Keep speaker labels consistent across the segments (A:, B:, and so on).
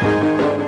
A: Thank you.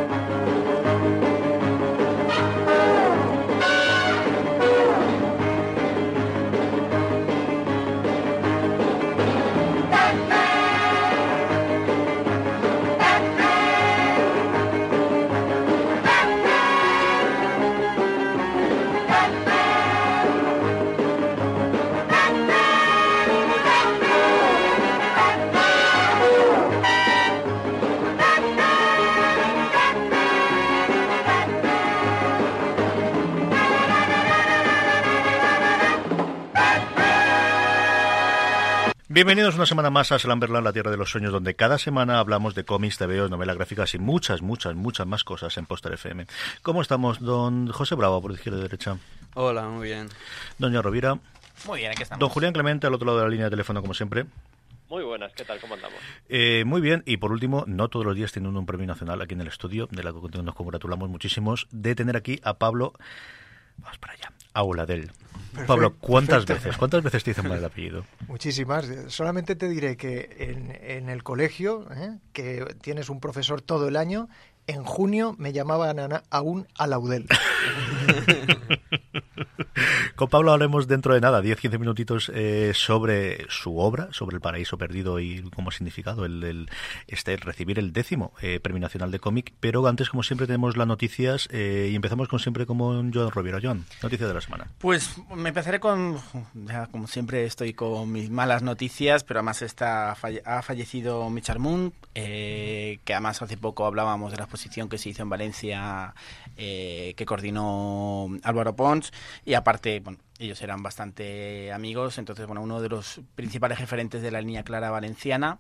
B: Bienvenidos una semana más a Slamberland, la tierra de los sueños, donde cada semana hablamos de cómics, TVO, novelas gráficas y muchas, muchas, muchas más cosas en Póster FM. ¿Cómo estamos, don José Bravo, por izquierda y derecha?
C: Hola, muy bien.
B: Doña Rovira.
D: Muy bien, aquí estamos.
B: Don Julián Clemente, al otro lado de la línea de teléfono, como siempre.
E: Muy buenas, ¿qué tal? ¿Cómo andamos?
B: Eh, muy bien, y por último, no todos los días tienen un premio nacional aquí en el estudio, de la que nos congratulamos muchísimos, de tener aquí a Pablo. Vamos para allá. Auladel. Pablo, ¿cuántas
F: perfecto.
B: veces? ¿Cuántas veces te dicen mal el apellido?
F: Muchísimas. Solamente te diré que en, en el colegio, ¿eh? que tienes un profesor todo el año, en junio me llamaban a- aún a Laudel.
B: Con Pablo hablaremos dentro de nada, 10-15 minutitos, eh, sobre su obra, sobre el paraíso perdido y cómo ha significado el, este, recibir el décimo eh, premio nacional de cómic. Pero antes, como siempre, tenemos las noticias eh, y empezamos con siempre como Joan Rovira. Joan, noticias de la semana.
D: Pues me empezaré con, como siempre estoy con mis malas noticias, pero además está, ha fallecido Michal Moon, que además hace poco hablábamos de la exposición que se hizo en Valencia, que coordinó Álvaro Pons, y aparte, bueno, ellos eran bastante amigos, entonces, bueno, uno de los principales referentes de la línea clara valenciana,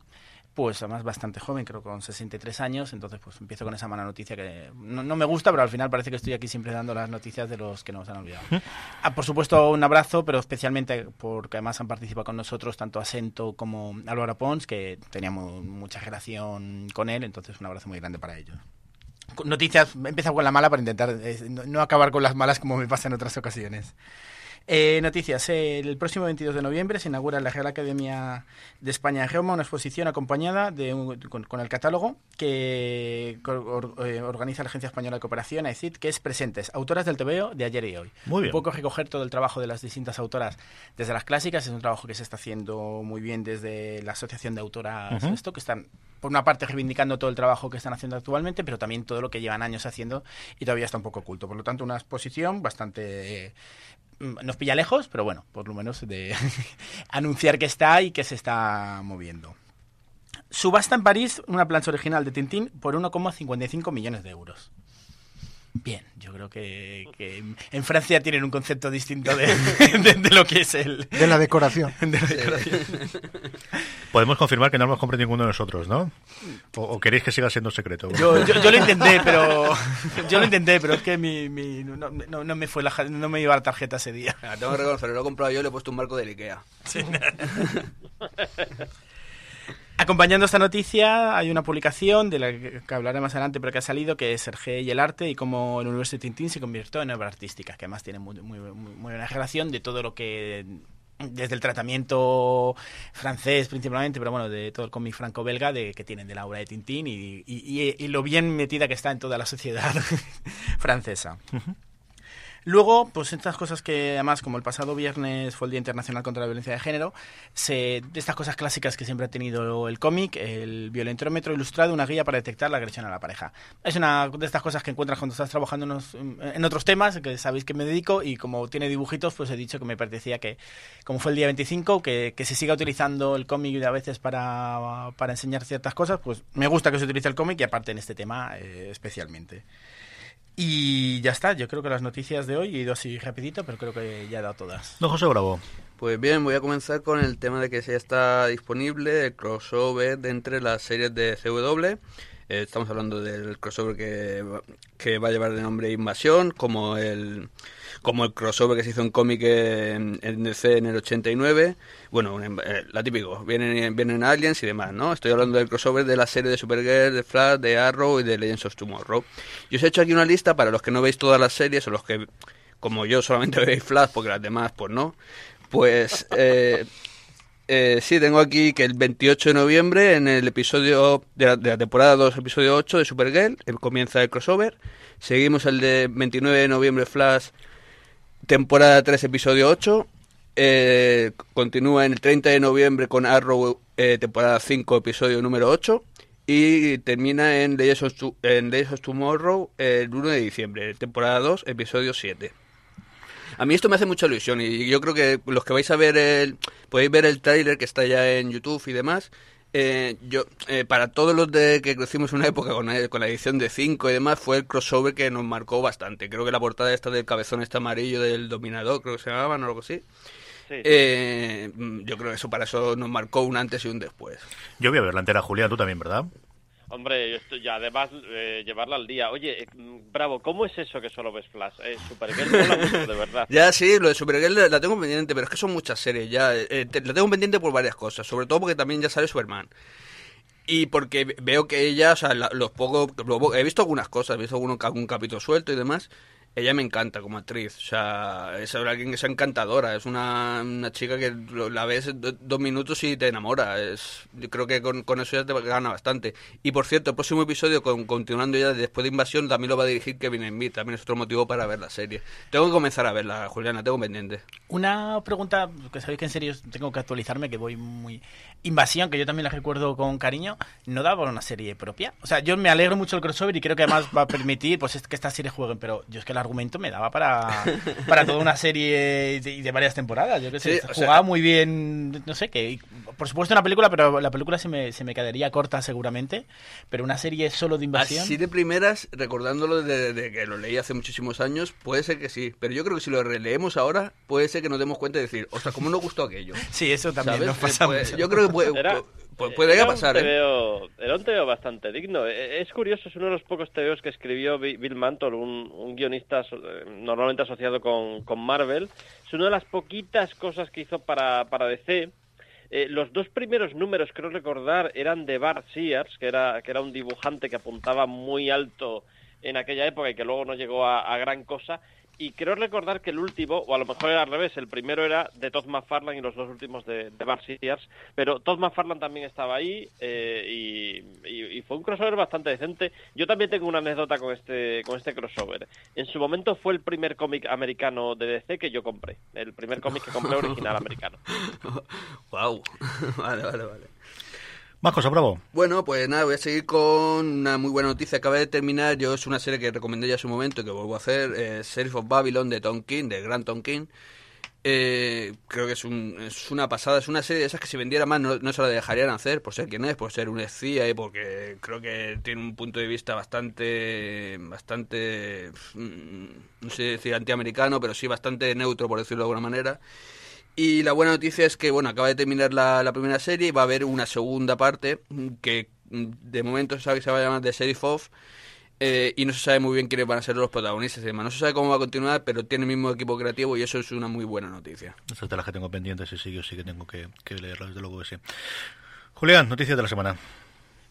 D: pues además bastante joven, creo con 63 años, entonces pues empiezo con esa mala noticia que no, no me gusta, pero al final parece que estoy aquí siempre dando las noticias de los que nos han olvidado. Ah, por supuesto, un abrazo, pero especialmente porque además han participado con nosotros tanto Asento como Álvaro Pons, que teníamos mucha relación con él, entonces un abrazo muy grande para ellos. Noticias, he empezado con la mala para intentar eh, no acabar con las malas como me pasa en otras ocasiones. Eh, noticias. el próximo 22 de noviembre se inaugura en la Real Academia de España en Roma una exposición acompañada de un- con, con el catálogo que or- eh, organiza la Agencia Española de Cooperación, AECID, que es Presentes, autoras del TVO de ayer y hoy.
B: Muy bien.
D: Un poco recoger todo el trabajo de las distintas autoras desde las clásicas. Es un trabajo que se está haciendo muy bien desde la Asociación de Autoras,
B: Ujú.
D: esto, que están, por una parte, reivindicando todo el trabajo que están haciendo actualmente, pero también todo lo que llevan años haciendo y todavía está un poco oculto. Por lo tanto, una exposición bastante... eh, nos pilla lejos, pero bueno, por lo menos de anunciar que está y que se está moviendo. Subasta en París una plancha original de Tintín por 1,55 millones de euros. Bien, yo creo que, que en Francia tienen un concepto distinto de, de- de lo que es el...
F: De la decoración.
D: de la decoración.
B: Podemos confirmar que no hemos comprado ninguno de nosotros, ¿no? ¿O, o queréis que siga siendo secreto?
D: Yo, yo, yo lo intenté, pero yo lo intenté, pero es que mi, mi- no, no- no me fue la, no me iba la tarjeta ese día.
C: Ah, Tengo que reconocerlo, lo he comprado yo y le he puesto un marco de Ikea.
D: Acompañando esta noticia hay una publicación de la que hablaré más adelante, pero que ha salido, que es Sergé y el arte y cómo el universo de Tintín se convirtió en obra artística, que además tiene muy, buena relación de todo lo que desde el tratamiento francés principalmente, pero bueno, de todo el cómic franco-belga de, que tienen de la obra de Tintín y lo bien metida que está en toda la sociedad francesa. Luego, pues estas cosas que además, como el pasado viernes fue el Día Internacional contra la Violencia de Género, se, estas cosas clásicas que siempre ha tenido el cómic, el violentómetro ilustrado, una guía para detectar la agresión a la pareja. Es una de estas cosas que encuentras cuando estás trabajando en, otros temas, que sabéis que me dedico, y como tiene dibujitos, pues he dicho que me parecía que, como fue el día 25, que, que se siga utilizando el cómic a veces para, para enseñar ciertas cosas, pues me gusta que se utilice el cómic y aparte en este tema eh, especialmente. Y ya está, yo creo que las noticias de hoy, he ido así rapidito, pero creo que ya he dado todas.
B: Don José Bravo.
C: Pues bien, voy a comenzar con el tema de que ya está disponible el crossover de entre las series de CW. Eh, estamos hablando del crossover que, que va a llevar de nombre Invasión, como el como el crossover que se hizo en cómic en, DC en el 89. Bueno, eh, la típico, vienen, vienen aliens y demás, ¿no? Estoy hablando del crossover de la serie de Supergirl, de Flash, de Arrow y de Legends of Tomorrow. Y os he hecho aquí una lista para los que no veis todas las series o los que, como yo, solamente veis Flash porque las demás, pues no. Pues eh, eh, sí, tengo aquí que el 28 de noviembre, en el episodio de la, de la temporada 2, episodio 8 de Supergirl, comienza el crossover. Seguimos el de 29 de noviembre, Flash, temporada 3, episodio 8. Eh, continúa en el 30 de noviembre con Arrow, eh, temporada 5, episodio número 8. Y termina en Legends of, en Legends of Tomorrow el 1 de diciembre, temporada 2, episodio 7. A mí esto me hace mucha ilusión y yo creo que los que vais a ver el... Podéis ver el tráiler que está ya en YouTube y demás. eh, yo eh, Para todos los de que crecimos en una época con, la- con la edición de 5 y demás, fue el crossover que nos marcó bastante. Creo que la portada esta del cabezón este amarillo del Dominador, creo que se llamaba, o algo así.
E: Sí, sí.
C: Eh, mm, yo creo que eso para eso nos marcó un antes y un después.
B: Yo voy a ver la entera, Julián, tú también, ¿verdad?
E: Hombre, yo estoy- y además eh, llevarla al día. Oye, eh, Bravo, ¿cómo es eso que solo ves Flash? Eh, Supergirl de verdad.
C: Ya sí, lo de Supergirl la- tengo pendiente, pero es que son muchas series ya. eh, te- la tengo pendiente por varias cosas, sobre todo porque también ya sale Superman. Y porque ve- veo que ella, o sea, la- los pocos, he visto algunas cosas, he visto algún, algún capítulo suelto y demás. Ella me encanta como actriz, o sea, es alguien que es encantadora, es una, una chica que lo- la ves do- dos minutos y te enamora. Es, yo creo que con, con eso ya te gana bastante. Y por cierto, el próximo episodio, con, continuando ya después de Invasión, también lo va a dirigir Kevin Smith, también es otro motivo para ver la serie. Tengo que comenzar a verla, Juliana, tengo pendiente.
D: Una pregunta, que sabéis que en serio tengo que actualizarme, que voy muy... Invasión, que yo también la recuerdo con cariño, ¿no da para una serie propia? O sea, yo me alegro mucho del crossover y creo que además va a permitir pues es que estas series jueguen, pero yo es que el argumento me daba para, para toda una serie de, de varias temporadas. Yo que sé,
C: Sí, o sea-
D: jugaba muy bien, no sé, que por supuesto una película, pero la película se me, se me quedaría corta seguramente, pero una serie solo de invasión...
C: Así de primeras, recordándolo de, de que lo leí hace muchísimos años, puede ser que sí. Pero yo creo que si lo releemos ahora, puede ser que nos demos cuenta y decir, o sea, ¿cómo nos gustó aquello?
D: Sí, eso también
C: ¿Sabes?
D: nos pasa
C: Eh,
D: mucho.
C: yo creo que puede,
E: Era-
C: pu- puede
E: era
C: pasar,
E: un
C: ¿eh?
E: TVO, Era un TVO bastante digno. Eh, Es curioso, es uno de los pocos TVOs que escribió Bi- Bill Mantle, un, un guionista eh, normalmente asociado con, con Marvel. Es una de las poquitas cosas que hizo para, para DC. Eh, los dos primeros números, creo recordar, eran de Bart Sears, que era, que era un dibujante que apuntaba muy alto en aquella época y que luego no llegó a, a gran cosa. Y creo recordar que el último, o a lo mejor era al revés, el primero era de Todd McFarlane y los dos últimos de, de Sears, pero Todd McFarlane también estaba ahí eh, y, y- y fue un crossover bastante decente. Yo también tengo una anécdota con este, con este crossover. En su momento fue el primer cómic americano de DC que yo compré, el primer cómic que compré original americano.
C: Wow. vale, vale, vale.
B: Más cosas, Bravo.
C: Bueno, pues nada, voy a seguir con una muy buena noticia. Acaba de terminar, yo es una serie que recomendé ya en su momento y que vuelvo a hacer, eh, Sheriff of Babylon de Tom King, de Grant Tom King. Eh, creo que es, un, es una pasada, es una serie de esas que si vendiera más no, no se la dejarían hacer por ser quien es, por ser un espía y porque creo que tiene un punto de vista bastante, bastante, mm, no sé decir antiamericano, pero sí bastante neutro por decirlo de alguna manera. Y la buena noticia es que, bueno, acaba de terminar la, primera serie y va a haber una segunda parte que mm, de momento se sabe que se va a llamar The Sheriff of eh, y no se sabe muy bien quiénes van a ser los protagonistas y demás. No se sabe cómo va a continuar, pero tiene el mismo equipo creativo y eso es una muy buena noticia.
B: Esta es de las que tengo pendientes y sí, yo sí que tengo que, que leerla, desde luego que sí. Julián, noticias de la semana.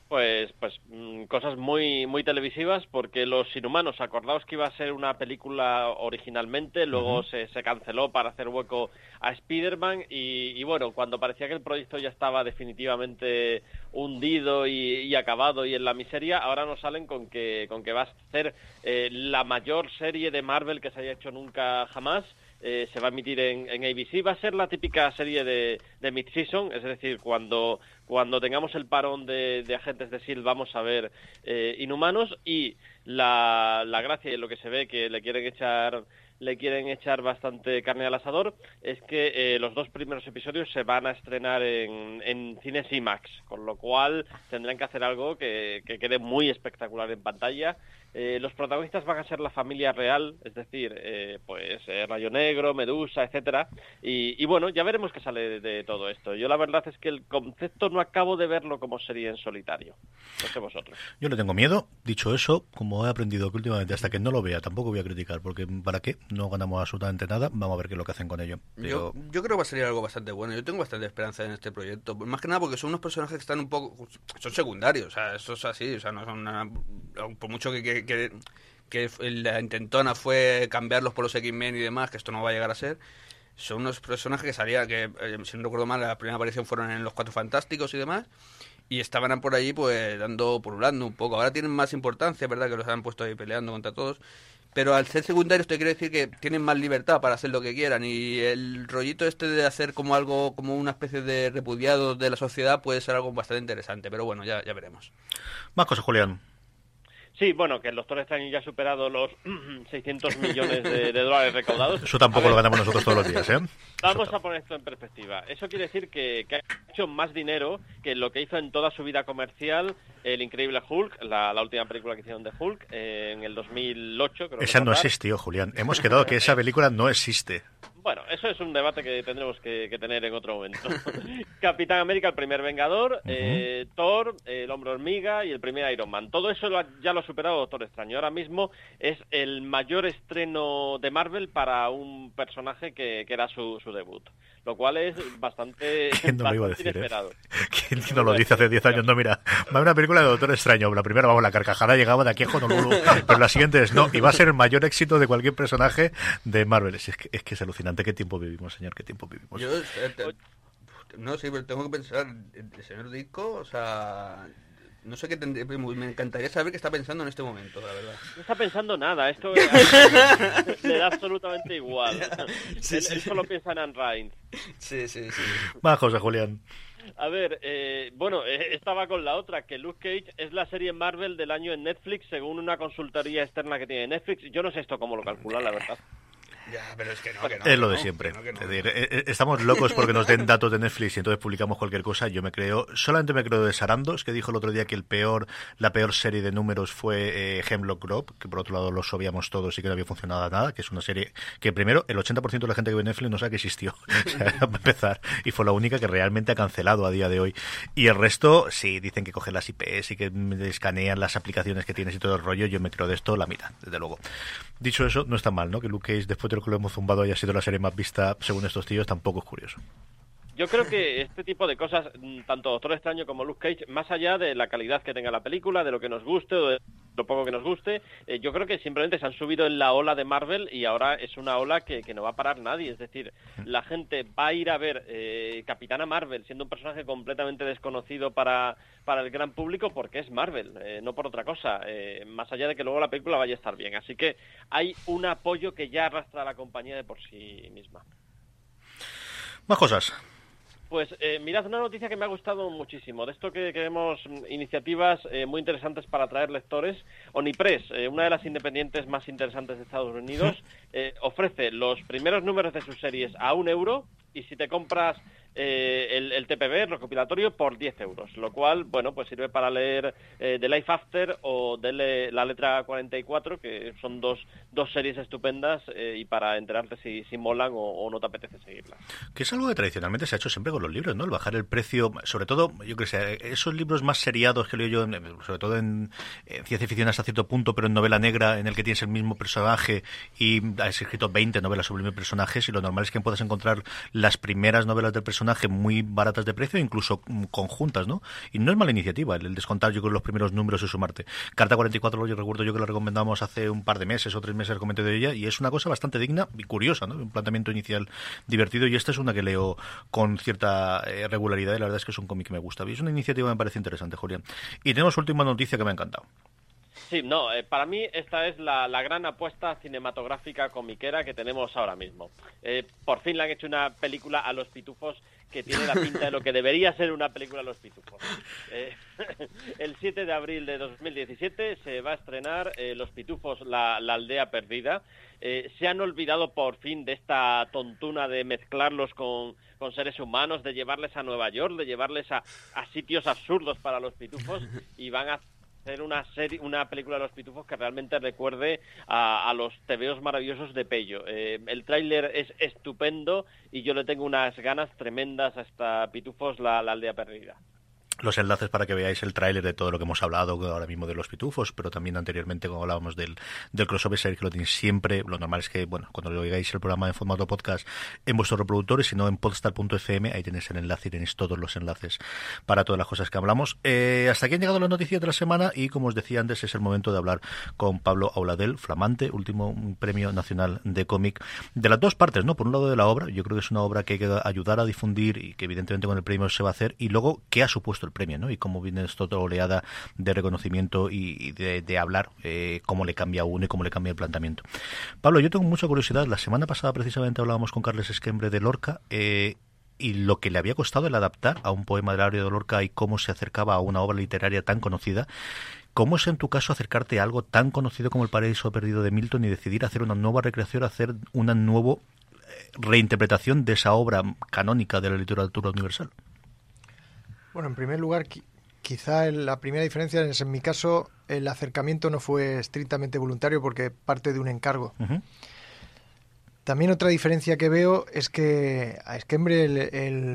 E: Pues, pues mm, cosas muy, muy televisivas, porque Los Inhumanos, acordaos que iba a ser una película originalmente, luego se, se, canceló para hacer hueco a Spider-Man, y, bueno, cuando parecía que el proyecto ya estaba definitivamente hundido y, acabado y en la miseria, ahora nos salen con que, con que va a ser eh, la mayor serie de Marvel que se haya hecho nunca jamás, eh, se va a emitir en, ABC. Va a ser la típica serie de, de mid-season, es decir, cuando, cuando tengamos el parón de, agentes de SEAL vamos a ver eh, Inhumanos y la, la gracia y lo que se ve que le quieren echar le quieren echar bastante carne al asador es que eh, los dos primeros episodios se van a estrenar en, en cines IMAX, con lo cual tendrán que hacer algo que, que quede muy espectacular en pantalla eh, los protagonistas van a ser la familia real, es decir, eh, pues eh, Rayo Negro, Medusa, etcétera. Y, bueno, ya veremos qué sale de, todo esto. Yo la verdad es que el concepto no acabo de verlo como sería en solitario. No sé vosotros.
B: Yo le tengo miedo. Dicho eso, como he aprendido que últimamente hasta que no lo vea tampoco voy a criticar, porque ¿para qué? No ganamos absolutamente nada. Vamos a ver qué es lo que hacen con ello.
C: Yo, yo creo que va a salir algo bastante bueno. Yo tengo bastante esperanza en este proyecto. Más que nada porque son unos personajes que están un poco... Son secundarios, o sea, eso es así. O sea, no son... por mucho que que, que la intentona fue cambiarlos por los X-Men y demás, que esto no va a llegar a ser. Son unos personajes que salían, que eh, si no recuerdo mal, la primera aparición fueron en Los Cuatro Fantásticos y demás, y estaban por allí pues dando, pululando un poco. Ahora tienen más importancia, ¿verdad? Que los han puesto ahí peleando contra todos. Pero al ser secundarios te quiero decir que tienen más libertad para hacer lo que quieran y el rollito este de hacer como algo, como una especie de repudiado de la sociedad puede ser algo bastante interesante, pero bueno, ya, ya veremos.
B: Más cosas, Julián.
E: Sí, bueno, que el Doctor Extraño ya ha superado los 600 millones de, dólares recaudados.
B: Eso tampoco lo ganamos nosotros todos los días, ¿eh?
E: Vamos a poner esto en perspectiva. Eso quiere decir que, ha hecho más dinero que lo que hizo en toda su vida comercial el increíble Hulk, la, última película que hicieron de Hulk, eh, en el 2008. Creo
B: esa no existió, Julián. Hemos quedado que esa película no existe.
E: Bueno, eso es un debate que tendremos que, tener en otro momento. Capitán América, el primer Vengador, eh, Thor, el Hombre Hormiga y el primer Iron Man. Todo eso ya lo ha superado Doctor Extraño. Ahora mismo es el mayor estreno de Marvel para un personaje que, era su, debut. Lo cual es bastante,
B: ¿Quién no
E: lo
B: iba a decir, eh? ¿Quién no lo dice hace 10 años? No, mira, va a una película de Doctor Extraño. La primera, vamos, la carcajada llegaba de aquí a Honolulu, pero la siguiente es no, y va a ser el mayor éxito de cualquier personaje de Marvel. Es que es, que es alucinante qué tiempo vivimos, señor, qué tiempo vivimos.
C: Yo, no, sí, pero tengo que pensar, el señor Disco, o sea, no sé qué tendría, me encantaría saber qué está pensando en este momento, la verdad.
E: No está pensando nada, esto le da absolutamente igual. Sí, él, solo piensa en Anne
C: Sí, sí, sí.
B: Va, José Julián.
E: A ver, eh, bueno, eh, estaba con la otra, que Luke Cage es la serie Marvel del año en Netflix, según una consultoría externa que tiene Netflix. Yo no sé esto cómo lo calcula, la verdad.
C: Ya, pero es que no, que no.
B: Es lo de siempre. es decir, eh, eh, estamos locos porque nos den datos de Netflix y entonces publicamos cualquier cosa. Yo me creo, solamente me creo de Sarandos, que dijo el otro día que el peor, la peor serie de números fue eh, Hemlock Grove, que por otro lado lo sabíamos todos y que no había funcionado nada, que es una serie que primero el 80% de la gente que ve Netflix no sabe que existió, para empezar, y fue la única que realmente ha cancelado a día de hoy. Y el resto, sí, dicen que cogen las IPs y que escanean las aplicaciones que tienes y todo el rollo. Yo me creo de esto la mitad, desde luego. Dicho eso, no está mal, ¿no? Que Luke Cage, después de lo que lo hemos zumbado, haya sido la serie más vista según estos tíos, tampoco es curioso.
E: Yo creo que este tipo de cosas, mm, tanto Doctor Extraño como Luke Cage, más allá de la calidad que tenga la película, de lo que nos guste o de lo poco que nos guste, eh, yo creo que simplemente se han subido en la ola de Marvel y ahora es una ola que, no va a parar nadie. Es decir, la gente va a ir a ver eh, Capitana Marvel siendo un personaje completamente desconocido para, para el gran público porque es Marvel, eh, no por otra cosa, más allá de que luego la película vaya a estar bien. Así que hay un apoyo que ya arrastra a la compañía de por sí misma.
B: Más cosas.
E: Pues eh, mirad, una noticia que me ha gustado muchísimo. De esto que queremos iniciativas eh, muy interesantes para atraer lectores. Onipress, eh, una de las independientes más interesantes de Estados Unidos, ofrece los primeros números de sus series a un euro y si te compras eh, el, el, TPB, el recopilatorio, por 10 euros, lo cual, bueno, pues sirve para leer eh, The Life After o de la letra 44, que son dos, dos series estupendas eh, y para enterarte si, si molan o, no te apetece seguirlas.
B: Que es algo que tradicionalmente se ha hecho siempre con los libros, ¿no? El bajar el precio, sobre todo, yo que sé, esos libros más seriados que leo yo, sobre todo en, ciencia ficción hasta cierto punto, pero en novela negra, en el que tienes el mismo personaje y has escrito 20 novelas sobre el mismo personaje, y lo normal es que puedas encontrar las primeras novelas del personaje muy baratas de precio, incluso conjuntas, ¿no? Y no es mala iniciativa el, descontar yo con los primeros números y sumarte. Carta 44, yo recuerdo yo que la recomendamos hace un par de meses o tres meses comenté de ella y es una cosa bastante digna y curiosa, ¿no? Un planteamiento inicial divertido y esta es una que leo con cierta eh, regularidad y la verdad es que es un cómic que me gusta. Y es una iniciativa que me parece interesante, Julián. Y tenemos última noticia que me ha encantado.
E: Sí, no, eh, para mí esta es la, gran apuesta cinematográfica comiquera que tenemos ahora mismo. Eh, por fin le han hecho una película a los pitufos que tiene la pinta de lo que debería ser una película a los pitufos. Eh, el 7 de abril de 2017 se va a estrenar Los pitufos, la, aldea perdida. se han olvidado por fin de esta tontuna de mezclarlos con, con seres humanos, de llevarles a Nueva York, de llevarles a, a sitios absurdos para los pitufos y van a hacer una serie, una película de los pitufos que realmente recuerde a, los tebeos maravillosos de Pello. Eh, el tráiler es estupendo y yo le tengo unas ganas tremendas hasta Pitufos, la aldea perdida
B: los enlaces para que veáis el tráiler de todo lo que hemos hablado ahora mismo de los pitufos, pero también anteriormente cuando hablábamos del, del crossover series que lo tenéis siempre, lo normal es que, bueno, cuando lo oigáis el programa en formato podcast en vuestros reproductores, si no en podstar.fm, ahí tenéis el enlace y tenéis todos los enlaces para todas las cosas que hablamos. Eh, hasta aquí han llegado las noticias de la semana y como os decía antes, es el momento de hablar con Pablo Auladel, flamante, último premio nacional de cómic, de las dos partes, ¿no? Por un lado de la obra, yo creo que es una obra que hay que ayudar a difundir y que evidentemente con el premio se va a hacer, y luego, ¿qué ha supuesto el premio, ¿no? Y cómo viene esto otra oleada de reconocimiento y de, hablar, eh, cómo le cambia a uno y cómo le cambia el planteamiento. Pablo, yo tengo mucha curiosidad. La semana pasada precisamente hablábamos con Carles Esquembre de Lorca. Eh, y lo que le había costado el adaptar a un poema del área de Lorca y cómo se acercaba a una obra literaria tan conocida. ¿Cómo es en tu caso acercarte a algo tan conocido como El Paraíso Perdido de Milton y decidir hacer una nueva recreación, hacer una nueva eh, reinterpretación de esa obra canónica de la literatura universal?
F: Bueno, en primer lugar, quizá la primera diferencia es en mi caso el acercamiento no fue estrictamente voluntario porque parte de un encargo. También otra diferencia que veo es que a Esquembre el, el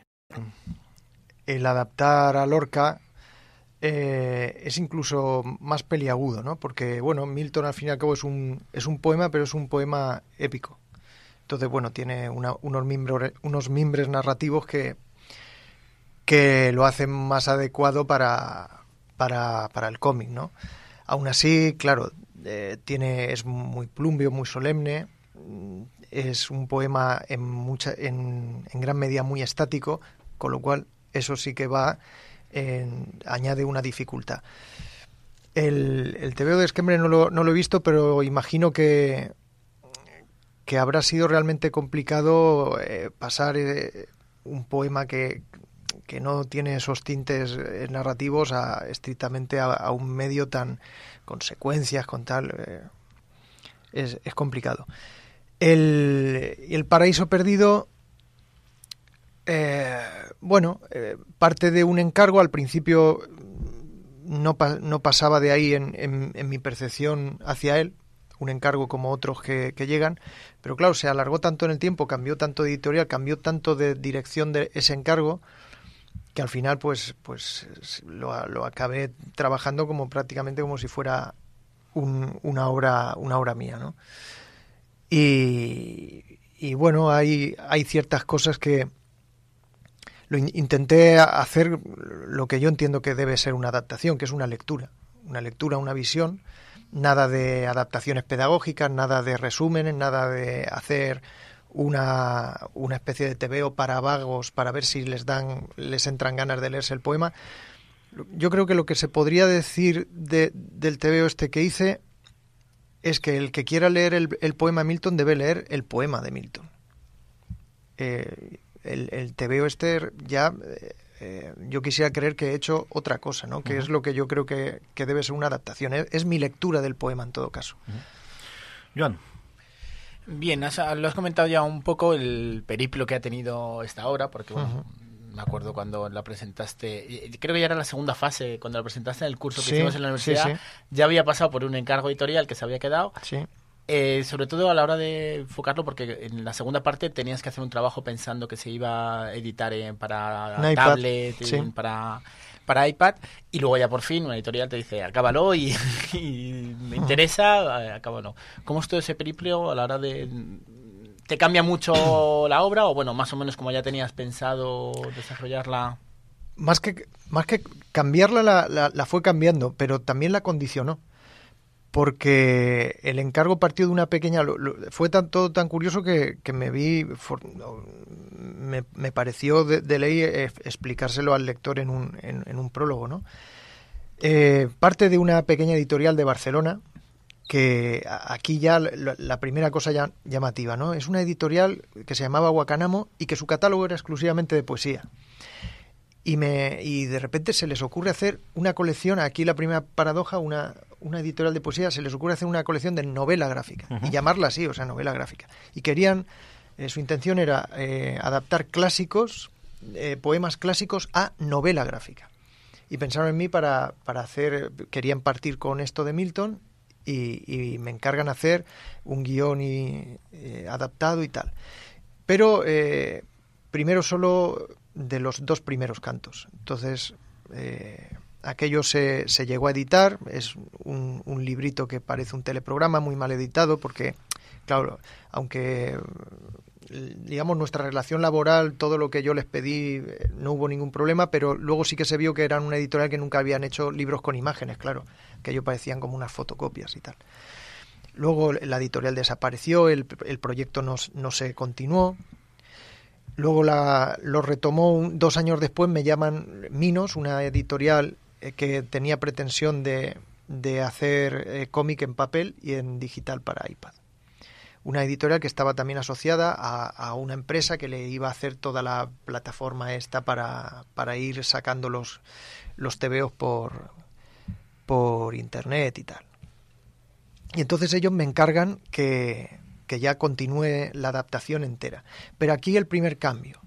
F: El adaptar a Lorca eh, es incluso más peliagudo, ¿no? Porque, bueno, Milton al fin y al cabo es un, es un poema, pero es un poema épico. Entonces, bueno, tiene unos, mimbres, unos mimbres narrativos que, que lo hacen más adecuado para, para, para el cómic, ¿no? Aún así, claro, eh, tiene, es muy plumbio, muy solemne, es un poema en, mucha, en, en gran medida muy estático, con lo cual eso sí que va, en, añade una dificultad. El, el TVO de Esquembre no lo, no lo he visto, pero imagino que, que habrá sido realmente complicado eh, pasar eh, un poema que, que no tiene esos tintes eh, narrativos a, estrictamente a, un medio tan con secuencias, con tal. Es, es, complicado. El, el paraíso perdido bueno, eh, parte de un encargo, al principio no, no pasaba de ahí en, en, mi percepción hacia él, un encargo como otros que, llegan, pero claro, se alargó tanto en el tiempo, cambió tanto de editorial, cambió tanto de dirección de ese encargo, que al final pues, pues lo, lo acabé trabajando como prácticamente como si fuera una, obra, una obra mía, ¿no? Y, y bueno, hay, hay ciertas cosas que, lo intenté hacer lo que yo entiendo que debe ser una adaptación, que es una lectura, una lectura, una visión, nada de adaptaciones pedagógicas, nada de resúmenes, nada de hacer una, una especie de tebeo para vagos para ver si les dan les entran ganas de leerse el poema. Yo creo que lo que se podría decir de, del tebeo este que hice es que el que quiera leer el, el poema Milton debe leer el poema de Milton. Eh, el, el TVO este ya eh, eh, yo quisiera creer que he hecho otra cosa, ¿no? Que es lo que yo creo que, debe ser una adaptación. Es, mi lectura del poema en todo caso.
B: Joan.
D: Bien, lo has comentado ya un poco el periplo que ha tenido esta obra, porque me acuerdo cuando la presentaste, creo que ya era la segunda fase, cuando la presentaste en el curso que hicimos en la universidad, ya había pasado por un encargo editorial que se había quedado. Eh, sobre todo a la hora de enfocarlo, porque en la segunda parte tenías que hacer un trabajo pensando que se iba a editar para tablet, para, para iPad, y luego ya por fin una editorial te dice, acábalo y, me interesa, eh, acábalo. ¿Cómo es todo ese periplo a la hora de... ¿Te cambia mucho la obra o bueno, más o menos como ya tenías pensado desarrollarla?
F: Más que, más que cambiarla, la, la fue cambiando, pero también la condicionó porque el encargo partió de una pequeña... fue tan, todo tan curioso que, me vi... me, pareció de, ley explicárselo al lector en un, en, un prólogo, ¿no? Eh, parte de una pequeña editorial de Barcelona, que aquí ya la, primera cosa ya llamativa, ¿no? Es una editorial que se llamaba Guacanamo y que su catálogo era exclusivamente de poesía. Y, me, y de repente se les ocurre hacer una colección, aquí la primera paradoja, una, una editorial de poesía se les ocurre hacer una colección de novela gráfica y llamarla así, o sea, novela gráfica. Y querían, eh, su intención era eh, adaptar clásicos, eh, poemas clásicos a novela gráfica. Y pensaron en mí para, para hacer, querían partir con esto de Milton y, me encargan hacer un guion y, adaptado y tal. Pero primero solo de los dos primeros cantos. Entonces, aquello se, se, llegó a editar, es un, un, librito que parece un teleprograma muy mal editado porque, claro, aunque digamos nuestra relación laboral, todo lo que yo les pedí, no hubo ningún problema, pero luego sí que se vio que eran una editorial que nunca habían hecho libros con imágenes, claro, que ellos parecían como unas fotocopias y tal. Luego la editorial desapareció, el, el proyecto no, no se continuó, Luego la, lo retomó dos años después, me llaman Minos, una editorial eh, que tenía pretensión de, de hacer eh, cómic en papel y en digital para iPad. Una editorial que estaba también asociada a, una empresa que le iba a hacer toda la plataforma esta para, para ir sacando los, los TVOs por, por internet y tal. Y entonces ellos me encargan que, que ya continúe la adaptación entera. Pero aquí el primer cambio.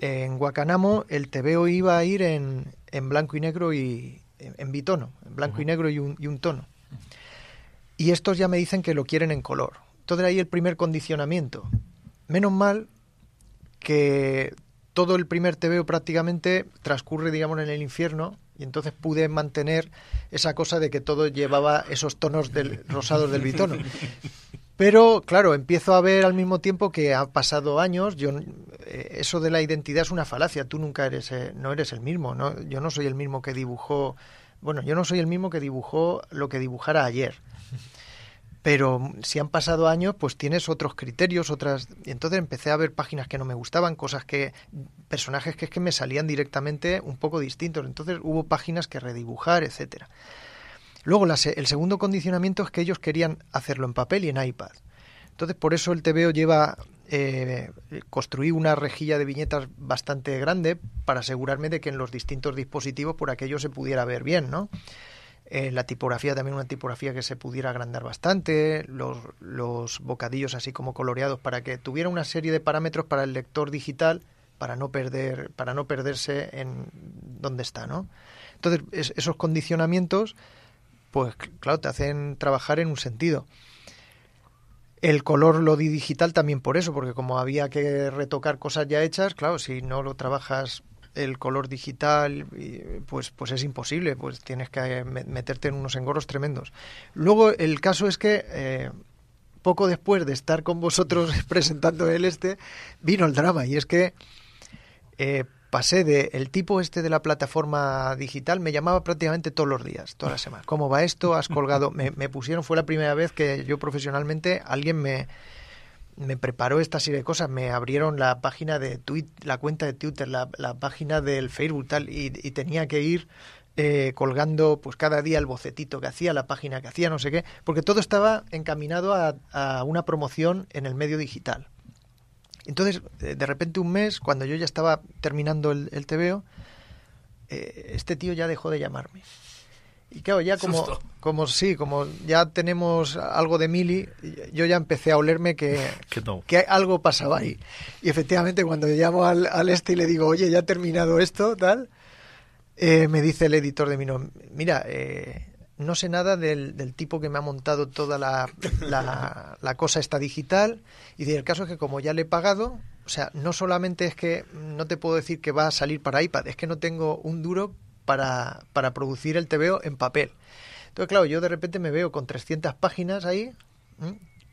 F: En Guacanamo el TVO iba a ir en, en blanco y negro y en bitono, en blanco y negro y un, y un tono. Y estos ya me dicen que lo quieren en color. Entonces ahí el primer condicionamiento. Menos mal que todo el primer TVO prácticamente transcurre, digamos, en el infierno y entonces pude mantener esa cosa de que todo llevaba esos tonos del, rosados del bitono. Pero, claro, empiezo a ver al mismo tiempo que ha pasado años. Yo, eh, eso de la identidad es una falacia. Tú nunca eres, eh, no eres el mismo. ¿no? Yo no soy el mismo que dibujó. Bueno, yo no soy el mismo que dibujó lo que dibujara ayer. Pero si han pasado años, pues tienes otros criterios, otras. Y entonces empecé a ver páginas que no me gustaban, cosas que. personajes que es que me salían directamente un poco distintos. Entonces hubo páginas que redibujar, etcétera. Luego, el segundo condicionamiento es que ellos querían hacerlo en papel y en iPad. Entonces, por eso el TVO lleva eh, construí una rejilla de viñetas bastante grande para asegurarme de que en los distintos dispositivos por aquello se pudiera ver bien, ¿no? Eh, la tipografía también una tipografía que se pudiera agrandar bastante, los, los bocadillos así como coloreados para que tuviera una serie de parámetros para el lector digital para no perder para no perderse en dónde está, ¿no? Entonces esos condicionamientos pues claro te hacen trabajar en un sentido. El color lo di digital también por eso, porque como había que retocar cosas ya hechas, claro, si no lo trabajas el color digital, pues, pues es imposible, pues tienes que meterte en unos engorros tremendos. Luego el caso es que eh, poco después de estar con vosotros presentando el este, vino el drama y es que eh, pasé de el tipo este de la plataforma digital, me llamaba prácticamente todos los días, todas las semanas. ¿Cómo va esto? ¿Has colgado? Me, pusieron, fue la primera vez que yo profesionalmente, alguien me, me preparó esta serie de cosas, me abrieron la página de Twitter, la cuenta de Twitter, la, página del Facebook tal, y, tenía que ir eh, colgando pues cada día el bocetito que hacía, la página que hacía, no sé qué, porque todo estaba encaminado a una promoción en el medio digital. Entonces, eh, de repente un mes, cuando yo ya estaba terminando el, el TVO, eh, este tío ya dejó de llamarme. Y claro, ya como, como sí, como ya tenemos algo de Mili, yo ya empecé a olerme que, que, algo pasaba ahí. Y efectivamente, cuando llamo al, al, este y le digo, oye, ya ha terminado esto, tal, eh, me dice el editor de Mino, mira, eh, no sé nada del, del, tipo que me ha montado toda la, la, cosa esta digital y el caso es que como ya le he pagado, o sea, no solamente es que no te puedo decir que va a salir para iPad, es que no tengo un duro para, para producir el TVO en papel. Entonces, claro, yo de repente me veo con 300 páginas ahí,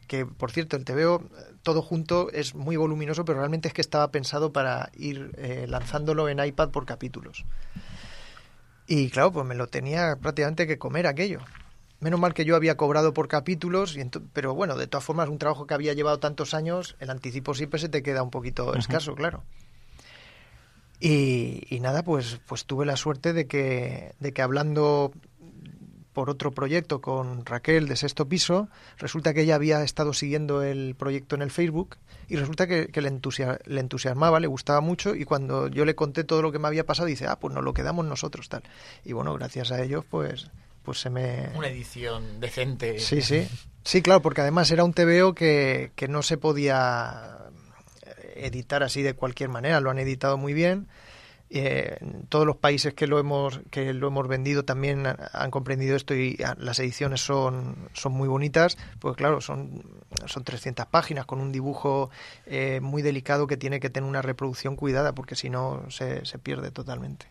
F: que por cierto, el TVO todo junto es muy voluminoso, pero realmente es que estaba pensado para ir eh, lanzándolo en iPad por capítulos. Y claro, pues me lo tenía prácticamente que comer aquello. Menos mal que yo había cobrado por capítulos, y pero bueno, de todas formas, un trabajo que había llevado tantos años, el anticipo siempre se te queda un poquito escaso, claro. Y, y, nada, pues, pues tuve la suerte de que, de que hablando por otro proyecto con Raquel de Sexto Piso, resulta que ella había estado siguiendo el proyecto en el Facebook y resulta que, le, le, entusiasmaba, le gustaba mucho y cuando yo le conté todo lo que me había pasado, dice, ah, pues nos lo quedamos nosotros, tal. Y bueno, gracias a ellos, pues, pues se me...
D: Una edición decente.
F: Sí, sí. Sí, claro, porque además era un TVO que, que no se podía editar así de cualquier manera, lo han editado muy bien eh, todos los países que lo hemos que lo hemos vendido también han comprendido esto y las ediciones son, son muy bonitas pues claro son son 300 páginas con un dibujo eh, muy delicado que tiene que tener una reproducción cuidada porque si no se, se pierde totalmente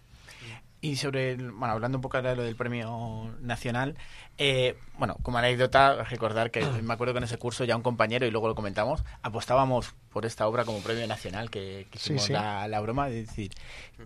D: y sobre, bueno, hablando un poco de lo del premio nacional, eh, bueno, como anécdota, recordar que me acuerdo que en ese curso ya un compañero, y luego lo comentamos, apostábamos por esta obra como premio nacional, que, hicimos La, broma, es decir,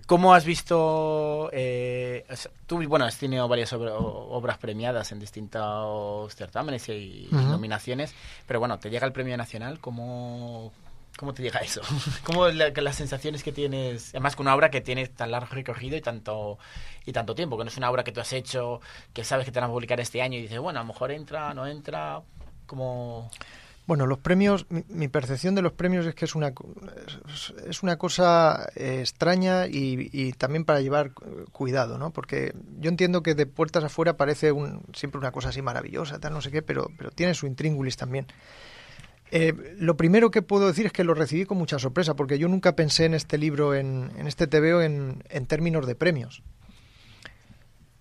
D: ¿cómo has visto, eh, tú, bueno, has tenido varias obras premiadas en distintos certámenes y, nominaciones, pero bueno, te llega el premio nacional, ¿cómo, ¿Cómo te llega eso? ¿Cómo las sensaciones que tienes? Además, con una obra que tiene tan largo recorrido y tanto, y tanto tiempo, que no es una obra que tú has hecho, que sabes que te van a publicar este año y dices, bueno, a lo mejor entra, no entra. como
F: Bueno, los premios, mi, percepción de los premios es que es una, es una cosa eh, extraña y, también para llevar cuidado, ¿no? Porque yo entiendo que de puertas afuera parece un, siempre una cosa así maravillosa, tal, no sé qué, pero, pero tiene su intríngulis también. Eh, lo primero que puedo decir es que lo recibí con mucha sorpresa, porque yo nunca pensé en este libro, en, este TVO, en, en términos de premios.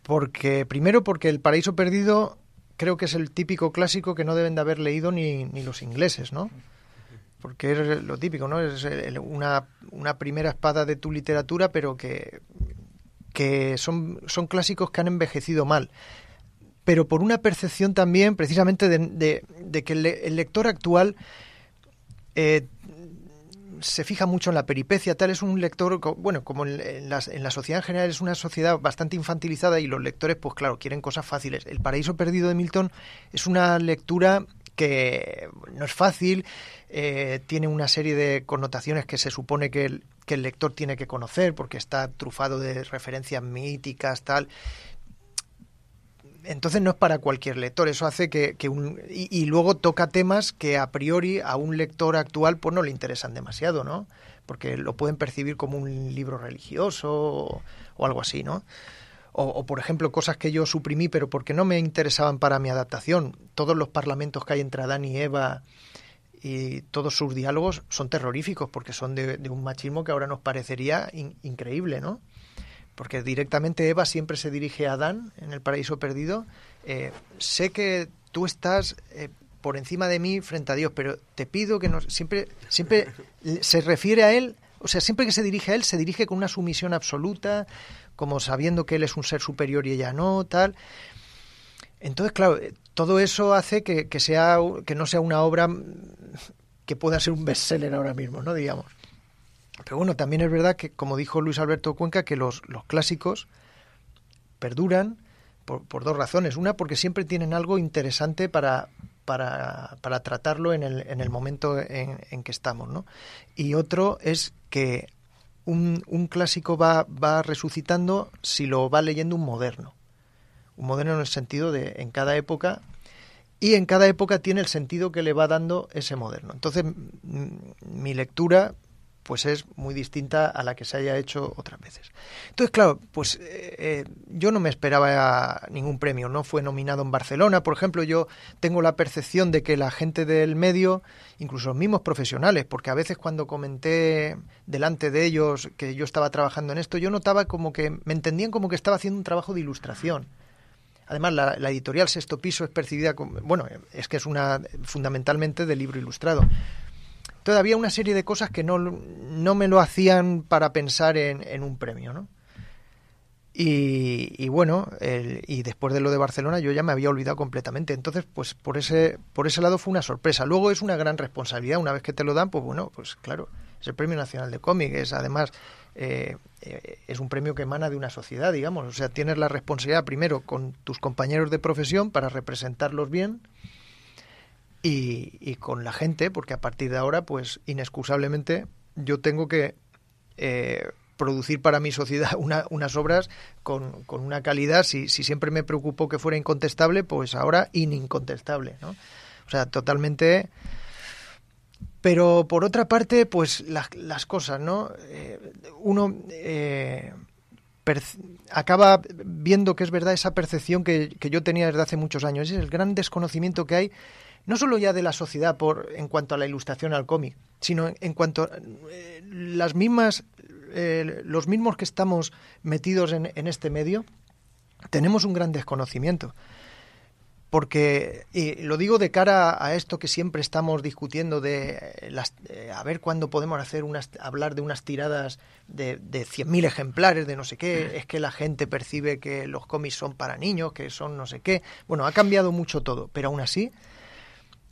F: Porque, primero, porque El Paraíso Perdido creo que es el típico clásico que no deben de haber leído ni, los ingleses, ¿no? Porque es lo típico, ¿no? Es una, una primera espada de tu literatura, pero que, que son, son clásicos que han envejecido mal pero por una percepción también precisamente de, que el, lector actual eh, se fija mucho en la peripecia, tal es un lector, bueno, como en la, en la, sociedad en general es una sociedad bastante infantilizada y los lectores, pues claro, quieren cosas fáciles. El paraíso perdido de Milton es una lectura que no es fácil, eh, tiene una serie de connotaciones que se supone que el, que el lector tiene que conocer porque está trufado de referencias míticas, tal entonces no es para cualquier lector, eso hace que, un... Y, luego toca temas que a priori a un lector actual pues no le interesan demasiado, ¿no? Porque lo pueden percibir como un libro religioso o, algo así, ¿no? O, por ejemplo, cosas que yo suprimí, pero porque no me interesaban para mi adaptación. Todos los parlamentos que hay entre Adán y Eva y todos sus diálogos son terroríficos porque son de, un machismo que ahora nos parecería increíble, ¿no? Porque directamente Eva siempre se dirige a Adán en el paraíso perdido. Eh, sé que tú estás eh, por encima de mí frente a Dios, pero te pido que no siempre siempre se refiere a él, o sea, siempre que se dirige a él se dirige con una sumisión absoluta, como sabiendo que él es un ser superior y ella no, tal. Entonces, claro, eh, todo eso hace que, que sea que no sea una obra que pueda ser un bestseller ahora mismo, ¿no? Digamos. Pero bueno, también es verdad que, como dijo Luis Alberto Cuenca, que los, clásicos perduran por, dos razones. Una, porque siempre tienen algo interesante para, tratarlo en el, en el momento en, en, que estamos. ¿no? Y otro es que un, clásico va resucitando si lo va leyendo un moderno. Un moderno en el sentido de en cada época y en cada época tiene el sentido que le va dando ese moderno. Entonces, mi lectura pues es muy distinta a la que se haya hecho otras veces. Entonces, claro, pues eh, eh, yo no me esperaba ningún premio, no fue nominado en Barcelona, por ejemplo, yo tengo la percepción de que la gente del medio, incluso los mismos profesionales, porque a veces cuando comenté delante de ellos que yo estaba trabajando en esto, yo notaba como que me entendían como que estaba haciendo un trabajo de ilustración. Además, la, la editorial Sexto Piso es percibida como, bueno, es que es una fundamentalmente de libro ilustrado todavía una serie de cosas que no, no me lo hacían para pensar en, en un premio, ¿no? Y, y bueno, y después de lo de Barcelona yo ya me había olvidado completamente. Entonces, pues por ese, por ese lado fue una sorpresa. Luego es una gran responsabilidad. Una vez que te lo dan, pues bueno, pues claro, es el Premio Nacional de Cómic. Es además, eh, eh, es un premio que emana de una sociedad, digamos. O sea, tienes la responsabilidad primero con tus compañeros de profesión para representarlos bien y, con la gente, porque a partir de ahora, pues inexcusablemente, yo tengo que eh, producir para mi sociedad unas obras con, con una calidad, si, si, siempre me preocupó que fuera incontestable, pues ahora inincontestable, ¿no? O sea, totalmente... Pero por otra parte, pues las, las cosas, ¿no? Eh, uno eh, acaba viendo que es verdad esa percepción que, que, yo tenía desde hace muchos años, es el gran desconocimiento que hay no solo ya de la sociedad por en cuanto a la ilustración al cómic, sino en, cuanto a eh, las mismas eh, los mismos que estamos metidos en, este medio tenemos un gran desconocimiento. Porque y lo digo de cara a esto que siempre estamos discutiendo de las, eh, a ver cuándo podemos hacer unas hablar de unas tiradas de, de 100.000 ejemplares de no sé qué es que la gente percibe que los cómics son para niños que son no sé qué. Bueno ha cambiado mucho todo pero aún así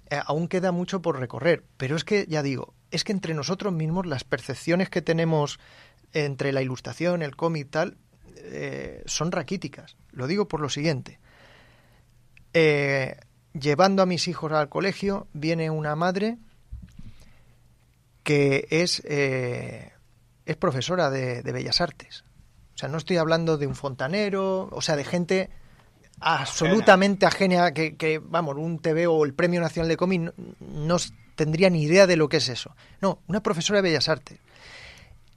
F: eh, aún queda mucho por recorrer, pero es que, ya digo, es que entre nosotros mismos las percepciones que tenemos entre la ilustración, el cómic tal, eh, son raquíticas. Lo digo por lo siguiente. Eh, llevando a mis hijos al colegio, viene una madre que es, es profesora de, de Bellas Artes. O sea, no estoy hablando de un fontanero, o sea, de gente absolutamente ajena, que, que, vamos, un TV o el Premio Nacional de Cómic no, tendría ni idea de lo que es eso. No, una profesora de Bellas Artes.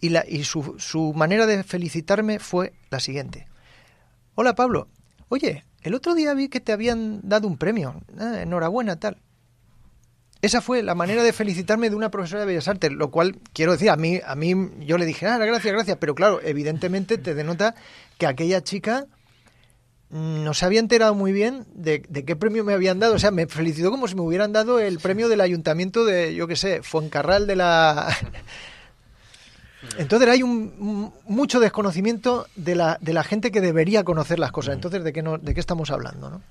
F: Y, la, y su, su manera de felicitarme fue la siguiente. Hola Pablo, oye, el otro día vi que te habían dado un premio. Ah, enhorabuena, tal. Esa fue la manera de felicitarme de una profesora de Bellas Artes, lo cual quiero decir, a mí, a mí yo le dije, ah, gracias, gracias, pero claro, evidentemente te denota que aquella chica no se había enterado muy bien de, qué premio me habían dado. O sea, me felicitó como si me hubieran dado el premio del ayuntamiento de, yo qué sé, Fuencarral de la... Entonces hay un, mucho desconocimiento de la, de la gente que debería conocer las cosas. Entonces, ¿de qué, no, de qué estamos hablando? ¿no?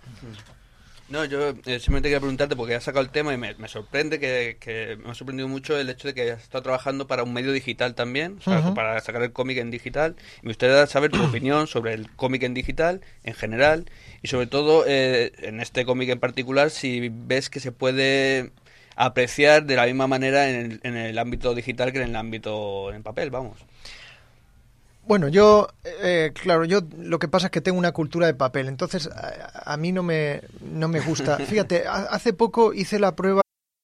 C: No, yo eh, simplemente quería preguntarte porque has sacado el tema y me, sorprende que, me ha sorprendido mucho el hecho de que hayas estado trabajando para un medio digital también, para sacar el cómic en digital. me gustaría saber tu opinión sobre el cómic en digital en general y sobre todo eh, en este cómic en particular si ves que se puede apreciar de la misma manera en el, en el ámbito digital que en el ámbito en papel, vamos.
F: Bueno, yo, eh, claro, yo lo que pasa es que tengo una cultura de papel, entonces a, a mí no me, no me gusta. Fíjate, hace poco hice la prueba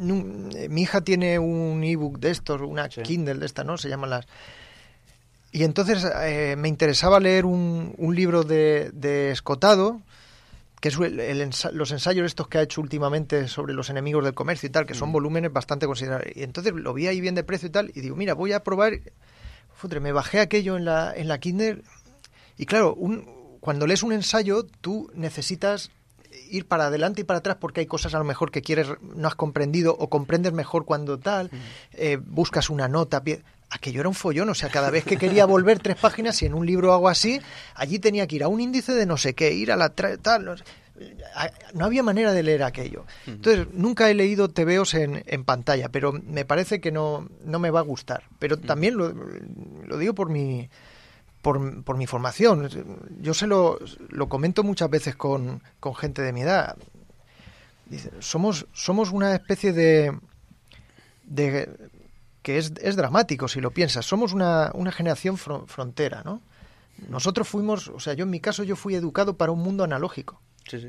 F: Mi hija tiene un ebook de estos, una Kindle de esta, ¿no? Se llaman las... Y entonces eh, me interesaba leer un, un libro de, de, Escotado, que es el, los ensayos estos que ha hecho últimamente sobre los enemigos del comercio y tal, que son mm. volúmenes bastante considerables. Y entonces lo vi ahí bien de precio y tal, y digo, mira, voy a probar... Futre, me bajé aquello en la, en la Kindle y claro, un, cuando lees un ensayo tú necesitas ir para adelante y para atrás porque hay cosas a lo mejor que quieres, no has comprendido o comprendes mejor cuando tal, eh, buscas una nota. Aquello era un follón, o sea, cada vez que quería volver tres páginas, y en un libro hago así, allí tenía que ir a un índice de no sé qué, ir a la tal. No, había manera de leer aquello. Entonces, nunca he leído TVOs en, en pantalla, pero me parece que no, no me va a gustar. Pero también lo, lo digo por mi, por, por mi formación. Yo se lo, lo comento muchas veces con, con gente de mi edad. somos, somos una especie de, de que es, es, dramático si lo piensas. Somos una, una generación frontera, ¿no? Nosotros fuimos, o sea, yo en mi caso yo fui educado para un mundo analógico.
C: Sí, sí.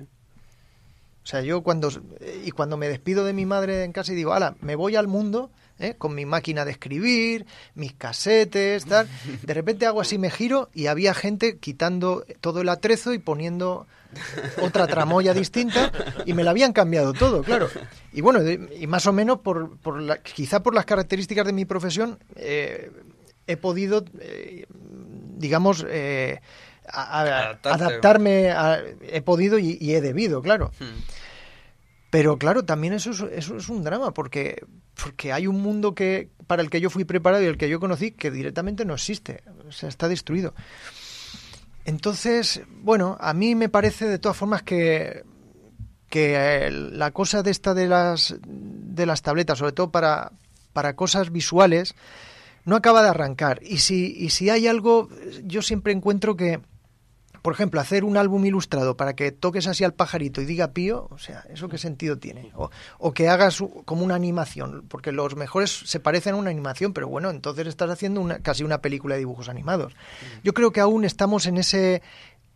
F: O sea, yo cuando y cuando me despido de mi madre en casa y digo, ala, me voy al mundo, ¿eh? con mi máquina de escribir, mis casetes, tal. De repente hago así, me giro y había gente quitando todo el atrezo y poniendo otra tramoya distinta y me la habían cambiado todo, claro. Y bueno, y más o menos por, por la, quizá por las características de mi profesión eh, he podido, eh, digamos, eh, adaptarme, he podido y, he debido, claro. Hmm. Pero claro, también eso es, eso es un drama, porque, porque hay un mundo que para el que yo fui preparado y el que yo conocí que directamente no existe, o sea, está destruido. Entonces, bueno, a mí me parece de todas formas que, que eh, la cosa de esta de las, de las tabletas, sobre todo para, para cosas visuales, no acaba de arrancar. Y si, y si hay algo, yo siempre encuentro que, por ejemplo, hacer un álbum ilustrado para que toques así al pajarito y diga pío, o sea, ¿eso qué sentido tiene? O, que hagas como una animación, porque los mejores se parecen a una animación, pero bueno, entonces estás haciendo una, casi una película de dibujos animados. Mm. Yo creo que aún estamos en ese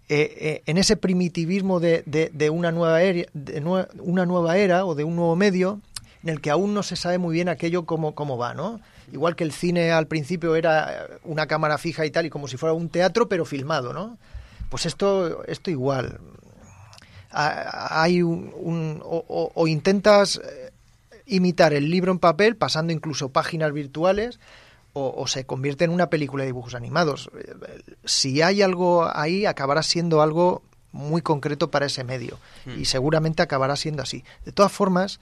F: eh, eh, en ese primitivismo de, de, una nueva era, de una nueva era o de un nuevo medio en el que aún no se sabe muy bien aquello cómo, cómo va, ¿no? Igual que el cine al principio era una cámara fija y tal, y como si fuera un teatro, pero filmado, ¿no? Pues esto, esto igual. Hay un, o, intentas eh, imitar el libro en papel, pasando incluso páginas virtuales, o, se convierte en una película de dibujos animados. Si hay algo ahí, acabará siendo algo muy concreto para ese medio mm. y seguramente acabará siendo así. De todas formas,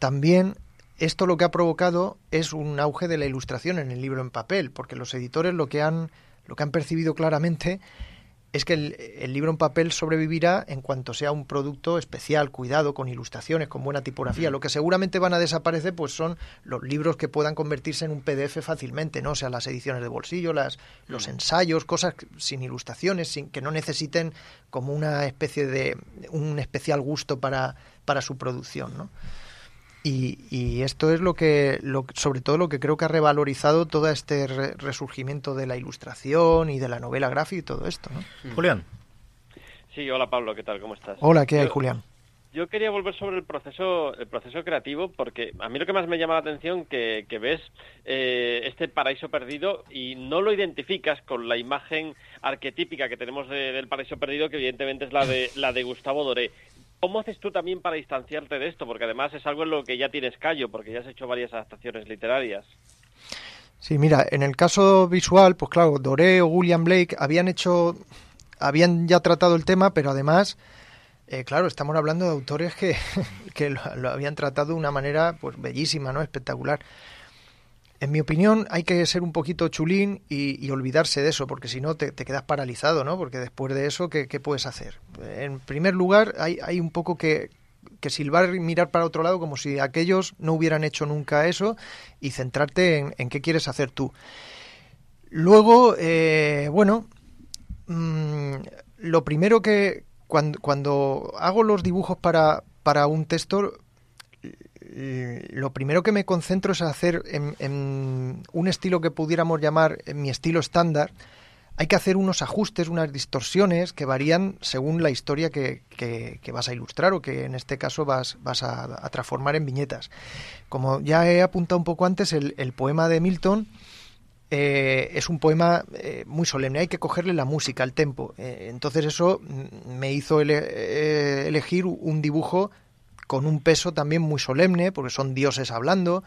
F: también esto lo que ha provocado es un auge de la ilustración en el libro en papel, porque los editores lo que han, lo que han percibido claramente es que el, libro en papel sobrevivirá en cuanto sea un producto especial, cuidado, con ilustraciones, con buena tipografía. Lo que seguramente van a desaparecer pues son los libros que puedan convertirse en un PDF fácilmente, ¿no? O sea, las ediciones de bolsillo, las, los ensayos, cosas sin ilustraciones, sin que no necesiten como una especie de un especial gusto para, para su producción, ¿no? Y, esto es lo que, sobre todo lo que creo que ha revalorizado todo este resurgimiento de la ilustración y de la novela gráfica y todo esto. ¿no?
B: Mm. Julián.
E: Sí, hola Pablo, ¿qué tal? ¿Cómo estás?
F: Hola, ¿qué hay, Julián?
E: Yo quería volver sobre el proceso, el proceso creativo, porque a mí lo que más me llama la atención que, que ves eh, este paraíso perdido y no lo identificas con la imagen arquetípica que tenemos del paraíso perdido, que evidentemente es la de la de Gustavo Doré. ¿Cómo haces tú también para distanciarte de esto? Porque además es algo en lo que ya tienes callo, porque ya has hecho varias adaptaciones literarias.
F: Sí, mira, en el caso visual, pues claro, Doré o William Blake habían hecho, habían ya tratado el tema, pero además, eh, claro, estamos hablando de autores que, que lo, lo, habían tratado de una manera, pues bellísima, ¿no? Espectacular. En mi opinión, hay que ser un poquito chulín y, olvidarse de eso, porque si no te, quedas paralizado, ¿no? Porque después de eso, ¿qué, puedes hacer? En primer lugar, hay, un poco que, silbar y mirar para otro lado como si aquellos no hubieran hecho nunca eso y centrarte en, qué quieres hacer tú. Luego, eh, bueno, mm, lo primero que cuando, hago los dibujos para, para un texto, lo primero que me concentro es hacer en, un estilo que pudiéramos llamar mi estilo estándar. Hay que hacer unos ajustes, unas distorsiones que varían según la historia que, vas a ilustrar o que en este caso vas, a, transformar en viñetas. Como ya he apuntado un poco antes, el, poema de Milton eh, es un poema eh, muy solemne, hay que cogerle la música, el tempo. entonces eso me hizo elegir un dibujo con un peso también muy solemne, porque son dioses hablando.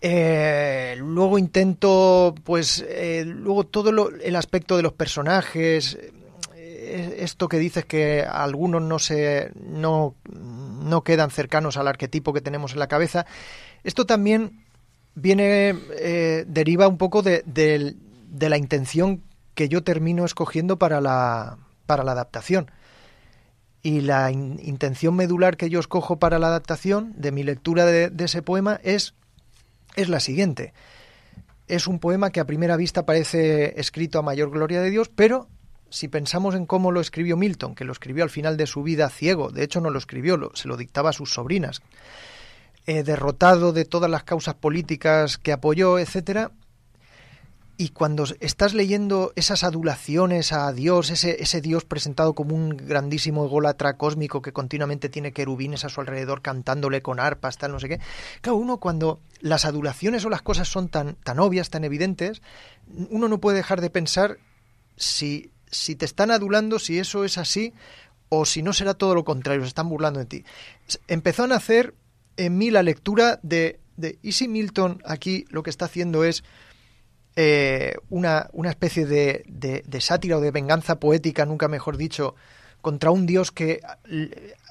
F: Eh, luego intento, pues, eh, luego todo el aspecto de los personajes, eh, esto que dices que algunos no se, no, no quedan cercanos al arquetipo que tenemos en la cabeza. Esto también viene, deriva un poco de, de, la intención que yo termino escogiendo para la, para la adaptación. Y la intención medular que yo escojo para la adaptación de mi lectura de, ese poema es, es la siguiente. Es un poema que a primera vista parece escrito a mayor gloria de Dios, pero si pensamos en cómo lo escribió Milton, que lo escribió al final de su vida ciego, de hecho no lo escribió, se lo dictaba a sus sobrinas, eh, derrotado de todas las causas políticas que apoyó, etcétera, y cuando estás leyendo esas adulaciones a Dios, ese, Dios presentado como un grandísimo ególatra cósmico que continuamente tiene querubines a su alrededor cantándole con arpas, tal, no sé qué. Claro, uno cuando las adulaciones o las cosas son tan, tan obvias, tan evidentes, uno no puede dejar de pensar si, si te están adulando, si eso es así, o si no será todo lo contrario, se están burlando de ti. Empezó a nacer en mí la lectura de, de Easy Milton aquí lo que está haciendo es eh, una, una, especie de, de, sátira o de venganza poética, nunca mejor dicho, contra un dios que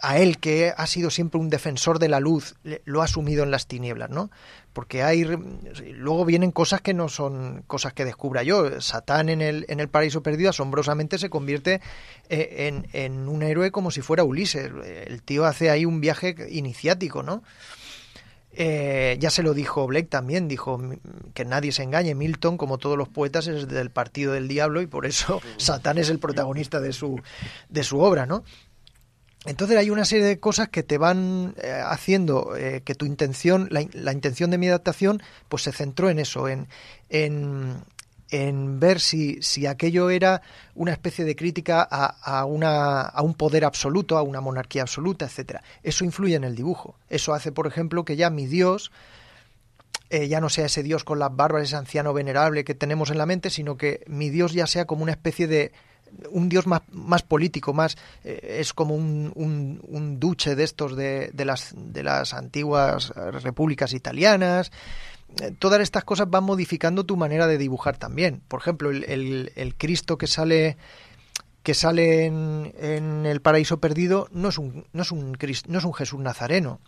F: a él, que ha sido siempre un defensor de la luz, lo ha sumido en las tinieblas, ¿no? Porque hay luego vienen cosas que no son cosas que descubra yo. Satán en el, en el paraíso perdido asombrosamente se convierte eh, en, en un héroe como si fuera Ulises. El tío hace ahí un viaje iniciático, ¿no? Eh, ya se lo dijo Blake también, dijo que nadie se engañe. Milton, como todos los poetas, es del partido del diablo y por eso Satán es el protagonista de su, de su obra, ¿no? Entonces hay una serie de cosas que te van eh, haciendo eh, que tu intención, la, la, intención de mi adaptación, pues se centró en eso, en, en, en ver si, si aquello era una especie de crítica a, a, una, a un poder absoluto, a una monarquía absoluta, etcétera. Eso influye en el dibujo. Eso hace, por ejemplo, que ya mi Dios eh, ya no sea ese Dios con las barbas, ese anciano venerable que tenemos en la mente, sino que mi Dios ya sea como una especie de un dios más, más político, más eh, es como un, un, duche de estos de, de, las, de las antiguas repúblicas italianas. Eh, todas estas cosas van modificando tu manera de dibujar también. Por ejemplo, el, Cristo que sale que sale en, en, el paraíso perdido no es un no es un no es un Jesús nazareno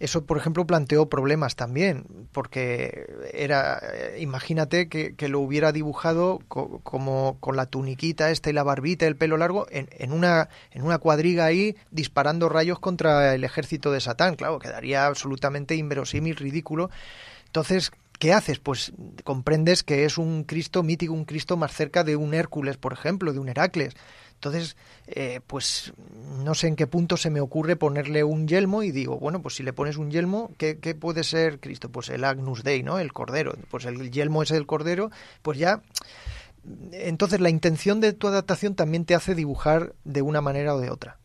F: eso, por ejemplo, planteó problemas también, porque era, imagínate que, lo hubiera dibujado como con la tuniquita esta y la barbita, el pelo largo, en, en, una, en una cuadriga ahí disparando rayos contra el ejército de Satán. Claro, quedaría absolutamente inverosímil, ridículo. Entonces, ¿qué haces? Pues comprendes que es un Cristo mítico, un Cristo más cerca de un Hércules, por ejemplo, de un Heracles. Entonces, eh, pues no sé en qué punto se me ocurre ponerle un yelmo y digo, bueno, pues si le pones un yelmo, ¿qué, puede ser Cristo? Pues el Agnus Dei, ¿no? El Cordero. Pues el yelmo es el Cordero, pues ya... Entonces la intención de tu adaptación también te hace dibujar de una manera o de otra.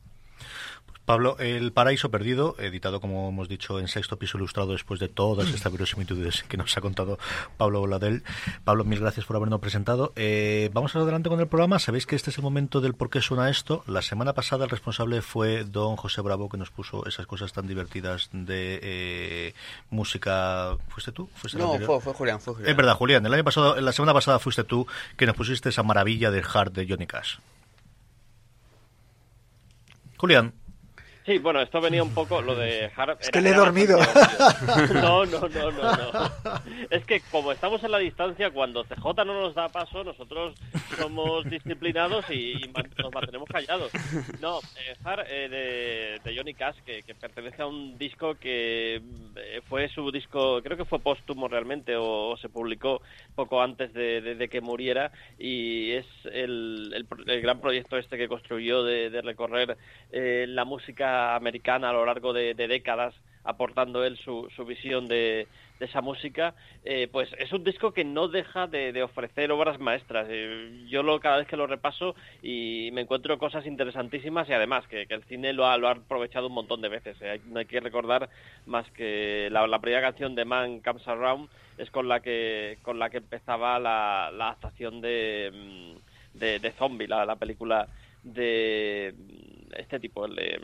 B: Pablo, El Paraíso Perdido, editado, como hemos dicho, en sexto piso ilustrado después de todas estas verosimilitudes que nos ha contado Pablo Voladel. Pablo, mil gracias por habernos presentado. Eh, vamos adelante con el programa. Sabéis que este es el momento del por qué suena esto. La semana pasada el responsable fue don José Bravo, que nos puso esas cosas tan divertidas de eh, música. ¿Fuiste tú?
C: no, fue, Julián, fue Julián.
B: Es verdad, Julián. El año pasado, la semana pasada fuiste tú que nos pusiste esa maravilla del hard de Johnny Cash. Julián.
E: Sí, bueno, esto venía un poco lo de
F: Es que le he dormido.
E: No, no, no, no, no. Es que como estamos en la distancia, cuando CJ no nos da paso, nosotros somos disciplinados y, nos mantenemos callados. No, eh, eh, de, Johnny Cash, que, pertenece a un disco que eh, fue su disco, creo que fue póstumo realmente, o, se publicó poco antes de, que muriera, y es el, gran proyecto este que construyó de, recorrer la música americana a lo largo de, décadas, aportando él su, visión de, esa música, eh, pues es un disco que no deja de, ofrecer obras maestras. Eh, yo lo, cada vez que lo repaso y me encuentro cosas interesantísimas y además que, el cine lo ha, lo ha, aprovechado un montón de veces. Eh. no hay que recordar más que la, primera canción de Man Comes Around es con la que, con la que empezaba la, la adaptación de, mm, de, Zombie, la, la película de este tipo, de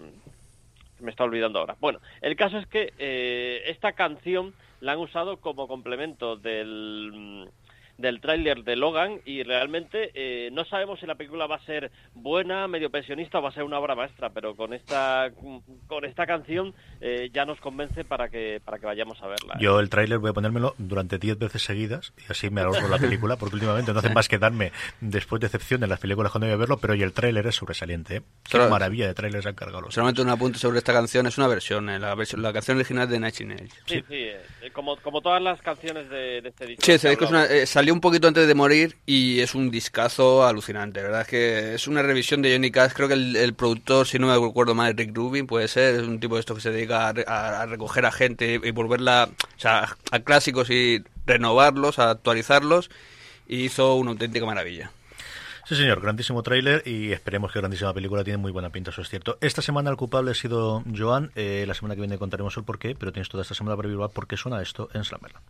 E: me está olvidando ahora. Bueno, el caso es que eh, esta canción la han usado como complemento del del tráiler de Logan y realmente eh, no sabemos si la película va a ser buena, medio pensionista o va a ser una obra maestra, pero con esta con esta canción eh, ya nos convence para que para que vayamos a verla.
B: Yo el tráiler voy a ponérmelo durante 10 veces seguidas y así me ahorro la película porque últimamente no hacen más que darme después de excepción en las películas cuando voy a verlo, pero hoy el tráiler es sobresaliente. ¿eh? Qué maravilla de tráiler se han cargado los
C: Solamente un apunte sobre esta canción, es una versión, la, versión, la canción original de Night
E: Sí, sí, sí como, como todas las canciones de, este disco.
C: Sí, ese disco es una, salió un poquito antes de morir y es un discazo alucinante. La verdad es que es una revisión de Johnny Cash. Creo que el, productor, si no me acuerdo mal, Rick Rubin, puede ser. Es un tipo de esto que se dedica a, recoger a gente y volverla o sea, a clásicos y renovarlos, a actualizarlos. Y hizo una auténtica maravilla.
B: Sí, señor, grandísimo tráiler y esperemos que grandísima película. Tiene muy buena pinta, eso es cierto. Esta semana el culpable ha sido Joan. Eh, la semana que viene contaremos el porqué, pero tienes toda esta semana para vivir por qué suena esto en Slammerland.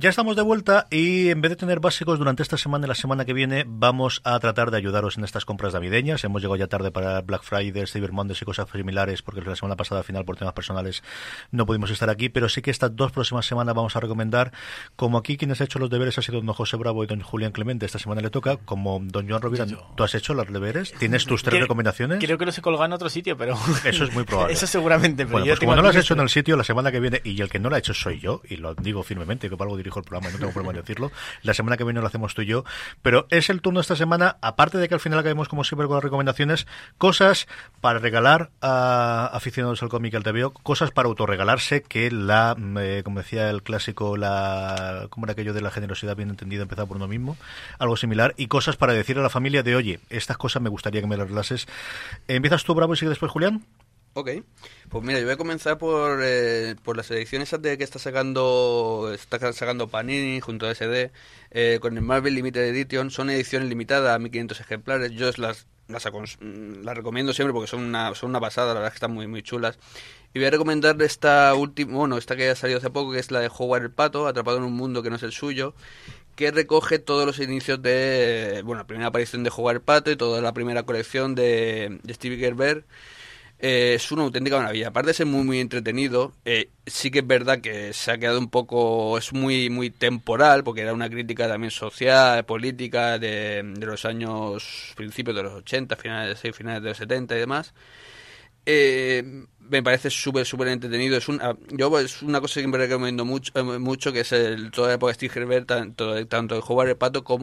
B: Ya estamos de vuelta y en vez de tener básicos durante esta semana y la semana que viene, vamos a tratar de ayudaros en estas compras navideñas. Hemos llegado ya tarde para Black Friday, Cyber Monday y cosas similares, porque la semana pasada, al final, por temas personales, no pudimos estar aquí. Pero sí que estas dos próximas semanas vamos a recomendar, como aquí quienes ha hecho los deberes ha sido don José Bravo y don Julián Clemente, esta semana le toca, como don Joan Rovira, ¿tú has hecho los deberes? ¿Tienes tus tres recomendaciones?
D: Creo que los he colgado en otro sitio, pero...
B: Eso es muy probable.
D: Eso seguramente,
B: pero bueno, pues como no lo has hecho en el sitio, la semana que viene, y el que no lo ha hecho soy yo, y lo digo firmemente, que por algo dirijo el programa y no tengo problema decirlo. La semana que viene lo hacemos tú y yo. Pero es el turno esta semana, aparte de que al final acabemos como siempre con las recomendaciones, cosas para regalar a aficionados al cómic al TVO, cosas para autorregalarse, que la, eh, como decía el clásico, la, ¿cómo era aquello de la generosidad bien entendida, empezado por uno mismo? Algo similar. Y cosas para decir a la familia de, oye, estas cosas me gustaría que me las regalases. ¿Empiezas tú, Bravo, y sigue después, Julián?
C: Ok, pues mira, yo voy a comenzar por, eh, por las ediciones de que está sacando está sacando Panini junto a SD eh, con el Marvel Limited Edition. Son ediciones limitadas a 1500 ejemplares. Yo las, las, las recomiendo siempre porque son una, son una pasada, la verdad que están muy, muy chulas. Y voy a recomendar esta última, bueno, esta que ha salido hace poco, que es la de Howard el Pato, atrapado en un mundo que no es el suyo, que recoge todos los inicios de, bueno, la primera aparición de Howard el Pato y toda la primera colección de, de Steve Gerber eh, es una auténtica maravilla. Aparte de ser muy, muy entretenido, eh, sí que es verdad que se ha quedado un poco, es muy, muy temporal, porque era una crítica también social, política de, los años, principios de los 80, finales, de finales de los 70 y demás. Eh, me parece súper, súper entretenido. Es una, yo es una cosa que me recomiendo mucho, mucho que es el, toda la época de Steve Herbert, tanto, tanto de jugar el pato como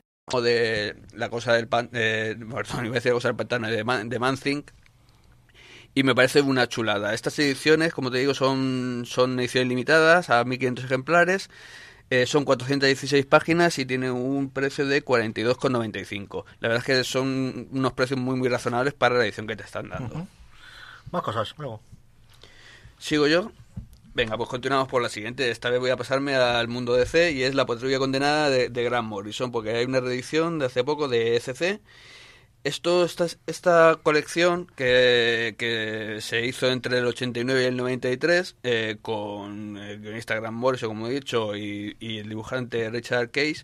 C: De la cosa del pan, eh, perdón, iba a decir la cosa del pantano de, Man, de Manthink y me parece una chulada. Estas ediciones, como te digo, son, son ediciones limitadas a 1500 ejemplares. Eh, son 416 páginas y tienen un precio de 42,95. La verdad es que son unos precios muy muy razonables para la edición que te están dando.
B: Uh -huh. Más cosas, luego.
C: ¿Sigo yo? Venga, pues continuamos por la siguiente. Esta vez voy a pasarme al mundo DC y es la patrulla condenada de, de Grant Morrison, porque hay una reedición de hace poco de ECC. Esto, esta, esta colección que, que se hizo entre el 89 y el 93 eh, con el guionista Grant Morrison, como he dicho, y, y el dibujante Richard Case,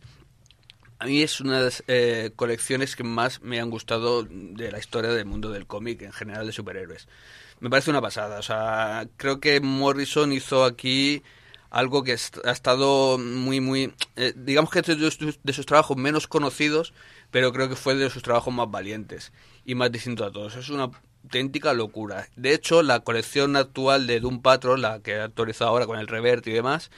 C: a mí es una de las eh, colecciones que más me han gustado de la historia del mundo del cómic, en general de superhéroes me parece una pasada. O sea, creo que Morrison hizo aquí algo que ha estado muy, muy... Eh, digamos que es de, sus trabajos menos conocidos, pero creo que fue de sus trabajos más valientes y más distinto a todos. Es una auténtica locura. De hecho, la colección actual de Doom Patrol, la que ha actualizado ahora con el Revert y demás,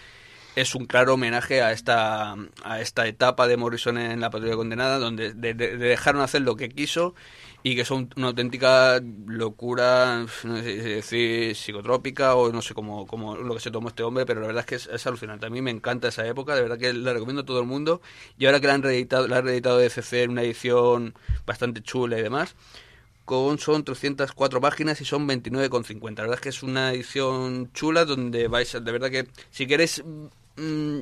C: es un claro homenaje a esta, a esta etapa de Morrison en la patrulla condenada, donde de, de, de dejaron hacer lo que quiso y que son una auténtica locura, no sé si decir psicotrópica o no sé cómo, cómo lo que se tomó este hombre, pero la verdad es que es, alucinante. A mí me encanta esa época, de verdad que la recomiendo a todo el mundo. Y ahora que la han reeditado, la han reeditado de CC en una edición bastante chula y demás, con son 304 páginas y son 29,50. La verdad es que es una edición chula donde vais a, de verdad que si queréis mmm,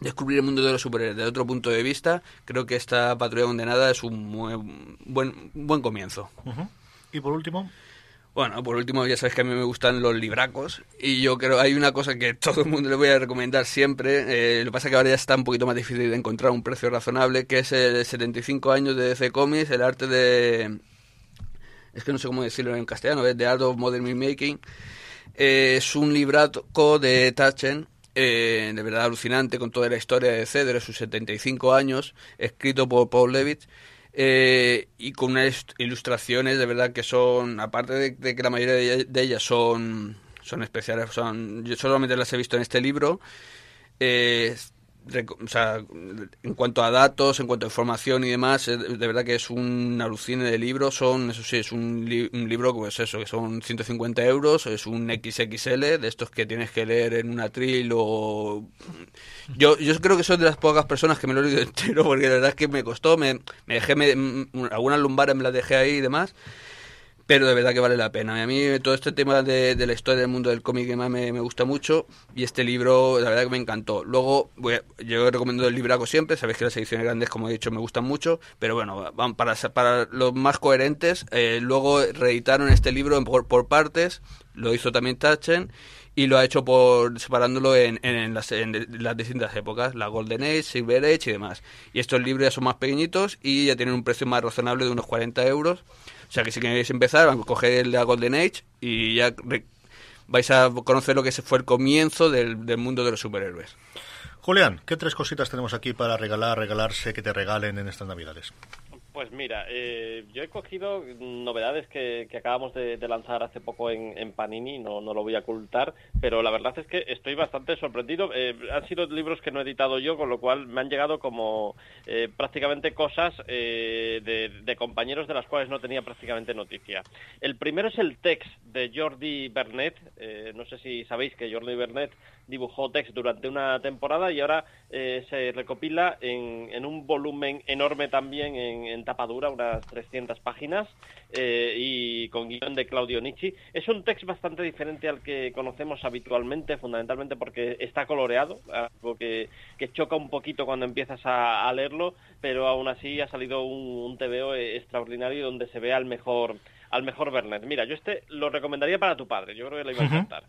C: descubrir el mundo de los superhéroes desde otro punto de vista, creo que esta patrulla condenada es un buen, buen, buen comienzo.
B: Uh -huh. Y por último.
C: Bueno, por último, ya sabes que a mí me gustan los libracos y yo creo hay una cosa que todo el mundo le voy a recomendar siempre, eh, lo que pasa es que ahora ya está un poquito más difícil de encontrar un precio razonable, que es el 75 años de DC Comics, el arte de... es que no sé cómo decirlo en castellano, es The Art of Modern Making. Eh, es un libraco de Tachen eh, de verdad alucinante con toda la historia de C de sus 75 años, escrito por Paul Levitt. Eh, y con unas ilustraciones de verdad que son, aparte de, que la mayoría de, ellas son, son especiales, son, yo solamente las he visto en este libro, eh, o sea, en cuanto a datos, en cuanto a información y demás, de verdad que es un alucine de libro. Son, eso sí, es un, un libro, pues eso, que son 150 euros, es un XXL, de estos que tienes que leer en un atril o... Yo, yo creo que soy de las pocas personas que me lo he leído entero, porque la verdad es que me costó, me, me dejé, me, algunas lumbares me las dejé ahí y demás pero de verdad que vale la pena. A mí todo este tema de, la historia del mundo del cómic me, me, gusta mucho y este libro la verdad que me encantó. Luego voy yo recomiendo el libraco siempre, sabéis que las ediciones grandes como he dicho me gustan mucho, pero bueno, para, para los más coherentes, eh, luego reeditaron este libro por, por partes, lo hizo también Tachen y lo ha hecho por separándolo en, en, las, en, las, distintas épocas, la Golden Age, Silver Age y demás. Y estos libros ya son más pequeñitos y ya tienen un precio más razonable de unos 40 euros sea que si queréis empezar, coger la Golden Age y ya vais a conocer lo que fue el comienzo del, del mundo de los superhéroes.
B: Julián, ¿qué tres cositas tenemos aquí para regalar, regalarse, que te regalen en estas navidades?
E: Pues mira, eh, yo he cogido novedades que, acabamos de, lanzar hace poco en, Panini, no, lo voy a ocultar, pero la verdad es que estoy bastante sorprendido. Eh, han sido libros que no he editado yo, con lo cual me han llegado como eh, prácticamente cosas de, de, compañeros de las cuales no tenía prácticamente noticia. El primero es el text de Jordi Bernet. no sé si sabéis que Jordi Bernet dibujó text durante una temporada y ahora se recopila en, un volumen enorme también en tapadura, unas 300 páginas, eh, y con guion de Claudio Nietzsche. Es un texto bastante diferente al que conocemos habitualmente, fundamentalmente porque está coloreado, algo que, choca un poquito cuando empiezas a, leerlo, pero aún así ha salido un, un TVO extraordinario donde se ve al mejor al mejor Bernet. Mira, yo este lo recomendaría para tu padre, yo creo que le iba a encantar.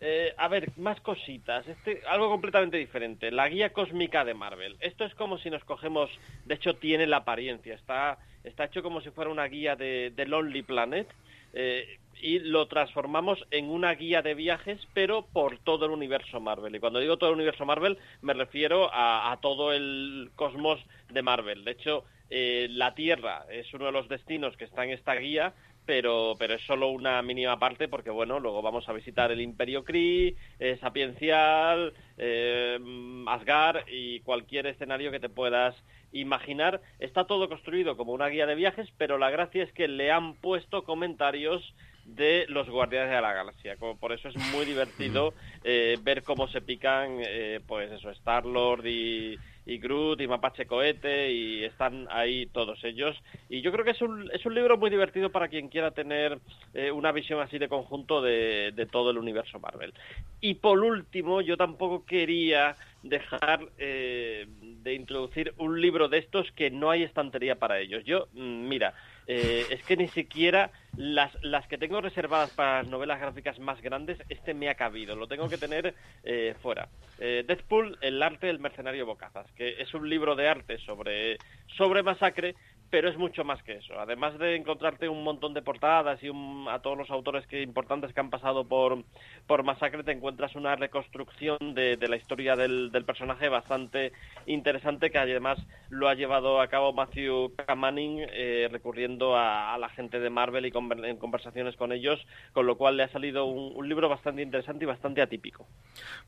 E: Eh, a ver, más cositas. Este, algo completamente diferente. La guía cósmica de Marvel. Esto es como si nos cogemos. De hecho, tiene la apariencia. Está, hecho como si fuera una guía de, de Lonely Planet. Eh, y lo transformamos en una guía de viajes, pero por todo el universo Marvel. Y cuando digo todo el universo Marvel, me refiero a, todo el cosmos de Marvel. De hecho, eh, la Tierra es uno de los destinos que está en esta guía, pero, pero es solo una mínima parte porque, bueno, luego vamos a visitar el Imperio Kree, eh, Sapiencial, eh, Asgard y cualquier escenario que te puedas imaginar. Está todo construido como una guía de viajes, pero la gracia es que le han puesto comentarios de los Guardianes de la Galaxia. Por eso es muy divertido eh, ver cómo se pican, eh, pues eso, Star-Lord y y Groot y Mapache Cohete y están ahí todos ellos. Y yo creo que es un, es un libro muy divertido para quien quiera tener eh, una visión así de conjunto de, todo el universo Marvel. Y por último, yo tampoco quería dejar eh, de introducir un libro de estos que no hay estantería para ellos. Yo, mm, mira, eh, es que ni siquiera las, las que tengo reservadas para las novelas gráficas más grandes, este me ha cabido, lo tengo que tener eh, fuera. Eh, Deadpool, el arte del mercenario Bocazas, que es un libro de arte sobre, sobre masacre, pero es mucho más que eso. Además de encontrarte un montón de portadas y a todos los autores que importantes que han pasado por, por Masacre, te encuentras una reconstrucción de, la historia del, personaje bastante interesante que además lo ha llevado a cabo Matthew Kamaning eh, recurriendo a, la gente de Marvel y en conversaciones con ellos, con lo cual le ha salido un, libro bastante interesante y bastante atípico.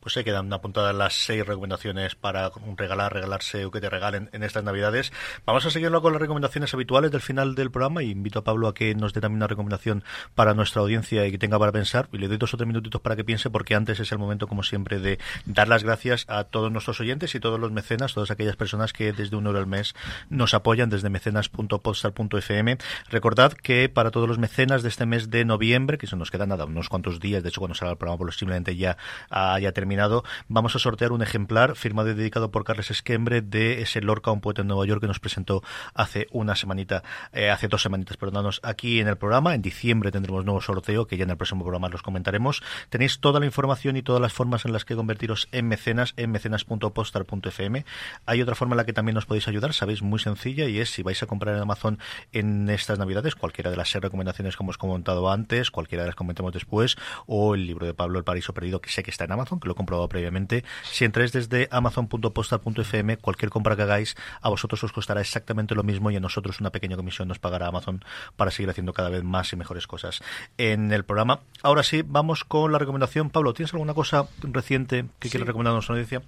B: Pues se quedan apuntadas las seis recomendaciones para regalar, regalarse o que te regalen en estas navidades. Vamos a seguirlo con las recomendaciones habituales del final del programa y invito a Pablo a que nos dé también una recomendación para nuestra audiencia y que tenga para pensar y le doy dos o tres minutitos para que piense porque antes es el momento como siempre de dar las gracias a todos nuestros oyentes y todos los mecenas, todas aquellas personas que desde un euro al mes nos apoyan desde mecenas.podstar.fm. Recordad que para todos los mecenas de este mes de noviembre, que se nos quedan nada, unos cuantos días, de hecho cuando salga el programa posiblemente ya haya terminado, vamos a sortear un ejemplar firmado y dedicado por Carles Esquembre de ese Lorca, un poeta en Nueva York que nos presentó hace un una semanita, eh, hace dos semanitas, perdónanos, aquí en el programa. En diciembre tendremos nuevo sorteo, que ya en el próximo programa los comentaremos. Tenéis toda la información y todas las formas en las que convertiros en mecenas en mecenas.postar.fm. Hay otra forma en la que también nos podéis ayudar, sabéis, muy sencilla, y es si vais a comprar en Amazon en estas navidades, cualquiera de las seis recomendaciones que hemos comentado antes, cualquiera de las comentemos después, o el libro de Pablo El Paraíso Perdido, que sé que está en Amazon, que lo he comprobado previamente. Si entráis desde amazon.postal.fm, cualquier compra que hagáis, a vosotros os costará exactamente lo mismo y a nosotros una pequeña comisión nos pagará Amazon para seguir haciendo cada vez más y mejores cosas en el programa. Ahora sí, vamos con la recomendación. Pablo, ¿tienes alguna cosa reciente que quieras recomendar a nuestra audiencia?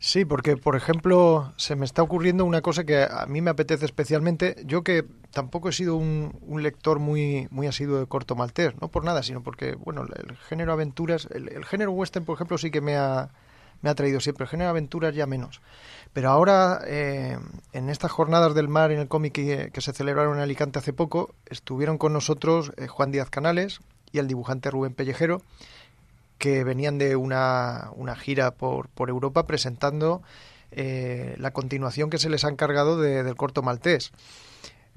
F: Sí, porque por ejemplo se me está ocurriendo una cosa que a mí me apetece especialmente. Yo que tampoco he sido un, lector muy muy asiduo de corto maltés, no por nada, sino porque bueno el género aventuras, el, género western por ejemplo sí que me ha me ha traído siempre. El género aventuras ya menos. Pero ahora, eh, en estas jornadas del mar en el cómic que, se celebraron en Alicante hace poco, estuvieron con nosotros eh, Juan Díaz Canales y el dibujante Rubén Pellejero, que venían de una, una gira por, por Europa presentando eh, la continuación que se les ha encargado del corto maltés.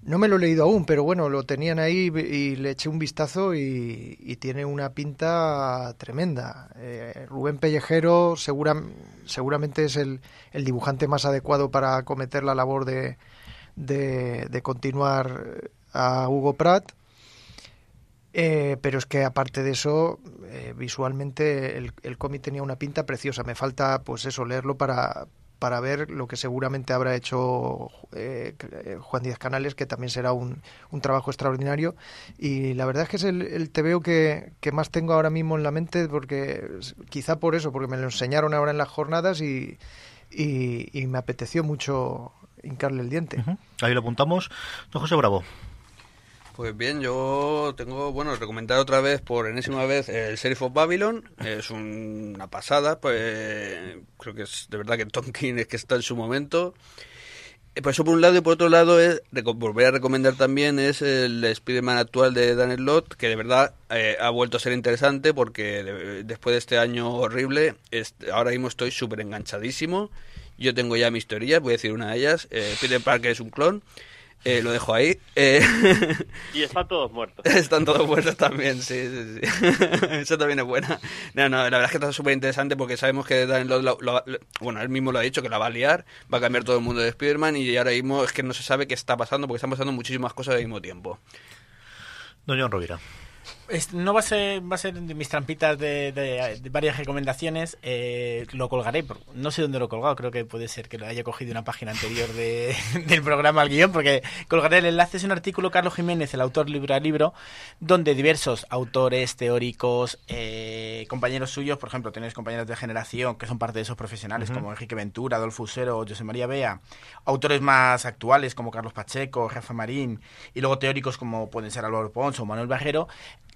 F: No me lo he leído aún, pero bueno, lo tenían ahí y le eché un vistazo y, tiene una pinta tremenda. Eh, Rubén Pellejero seguramente es el, dibujante más adecuado para acometer la labor de, de, continuar a Hugo Pratt. Eh, pero es que aparte de eso, eh, visualmente el cómic tenía una pinta preciosa. Me falta, pues eso, leerlo para, para ver lo que seguramente habrá hecho eh, Juan Díaz Canales, que también será un, un, trabajo extraordinario. Y la verdad es que es el, el TVO que, que, más tengo ahora mismo en la mente, porque quizá por eso, porque me lo enseñaron ahora en las jornadas y, y, me apeteció mucho hincarle el diente.
B: Ahí lo apuntamos. Don José Bravo.
C: Pues bien, yo tengo, bueno, recomendar otra vez, por enésima vez, el Sheriff of Babylon. Es una pasada, pues creo que es de verdad que Tom King es que está en su momento. Eh, por eso por un lado y por otro lado es, volver a recomendar también es el Spider-Man actual de Daniel Lott, que de verdad eh, ha vuelto a ser interesante porque después de este año horrible, ahora mismo estoy súper enganchadísimo. Yo tengo ya mis teorías, voy a decir una de ellas. Eh, Peter Parker es un clon. Eh, lo dejo ahí. Eh,
E: y están todos muertos.
C: Están todos muertos también, sí, sí, sí. Eso también es buena. No, no, la verdad es que está súper interesante porque sabemos que bueno, él mismo lo ha dicho, que la va a liar, va a cambiar todo el mundo de Spider-Man y ahora mismo es que no se sabe qué está pasando porque están pasando muchísimas cosas al mismo tiempo.
B: Doña Rovira
D: no va a ser va a ser de mis trampitas de, varias recomendaciones eh, lo colgaré no sé dónde lo he colgado creo que puede ser que lo haya cogido una página anterior de, del programa al guion porque colgaré el enlace. Es un artículo Carlos Jiménez el autor libro a libro donde diversos autores teóricos eh, compañeros suyos por ejemplo tenéis compañeros de generación que son parte de esos profesionales como Enrique Ventura Adolfo Usero o José María Bea autores más actuales como Carlos Pacheco Rafa Marín y luego teóricos como pueden ser Álvaro Pons o Manuel Bajero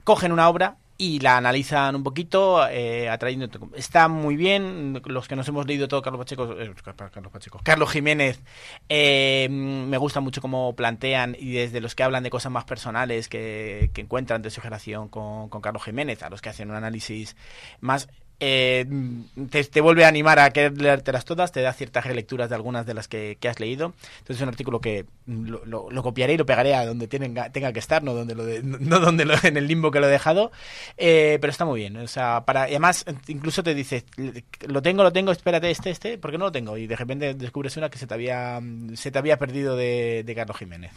D: cogen una obra y la analizan un poquito, eh, atrayendo. Está muy bien. Los que nos hemos leído todo Carlos Pacheco, eh, Carlos Carlos Jiménez, eh, me gusta mucho cómo plantean y desde los que hablan de cosas más personales que, encuentran de su generación con, con Carlos Jiménez, a los que hacen un análisis más eh, te, vuelve a animar a querer leértelas todas, te da ciertas relecturas de algunas de las que, has leído. Entonces es un artículo que lo, copiaré y lo pegaré a donde tenga, tenga que estar, no donde lo no donde lo, en el limbo que lo he dejado. Eh, pero está muy bien. O sea, para, además, incluso te dice, lo tengo, lo tengo, espérate, este, este, porque no lo tengo. Y de repente descubres una que se te había, se te había perdido de, de Carlos Jiménez.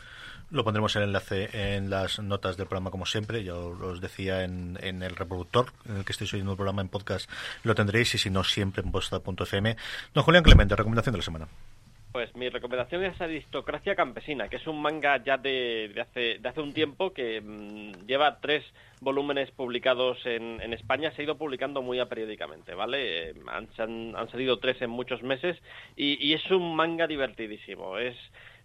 B: Lo pondremos el enlace en las notas del programa, como siempre. Ya os decía en, el reproductor en el que estoy oyendo el programa en podcast, lo tendréis y si no, siempre en posta.fm. Don Julián Clemente, recomendación de la semana.
E: Pues mi recomendación es Aristocracia Campesina, que es un manga ya de, hace, de hace un tiempo que mm, lleva tres volúmenes publicados en, en, España, se ha ido publicando muy periódicamente, ¿vale? Eh, han, han, salido tres en muchos meses y, y es un manga divertidísimo. Es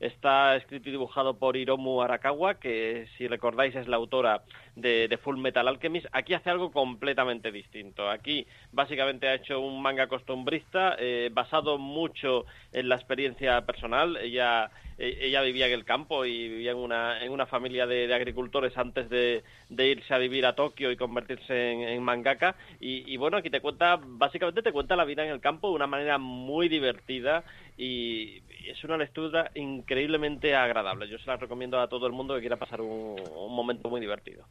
E: Está escrito y dibujado por Hiromu Arakawa, que si recordáis es la autora de, Full Metal Alchemist. Aquí hace algo completamente distinto. Aquí básicamente ha hecho un manga costumbrista eh, basado mucho en la experiencia personal. Ella e, ella vivía en el campo y vivía en una, en una familia de, agricultores antes de, irse a vivir a Tokio y convertirse en, mangaka. Y, bueno, aquí te cuenta, básicamente te cuenta la vida en el campo de una manera muy divertida y es una lectura increíblemente agradable. Yo se la recomiendo a todo el mundo que quiera pasar un, momento muy divertido.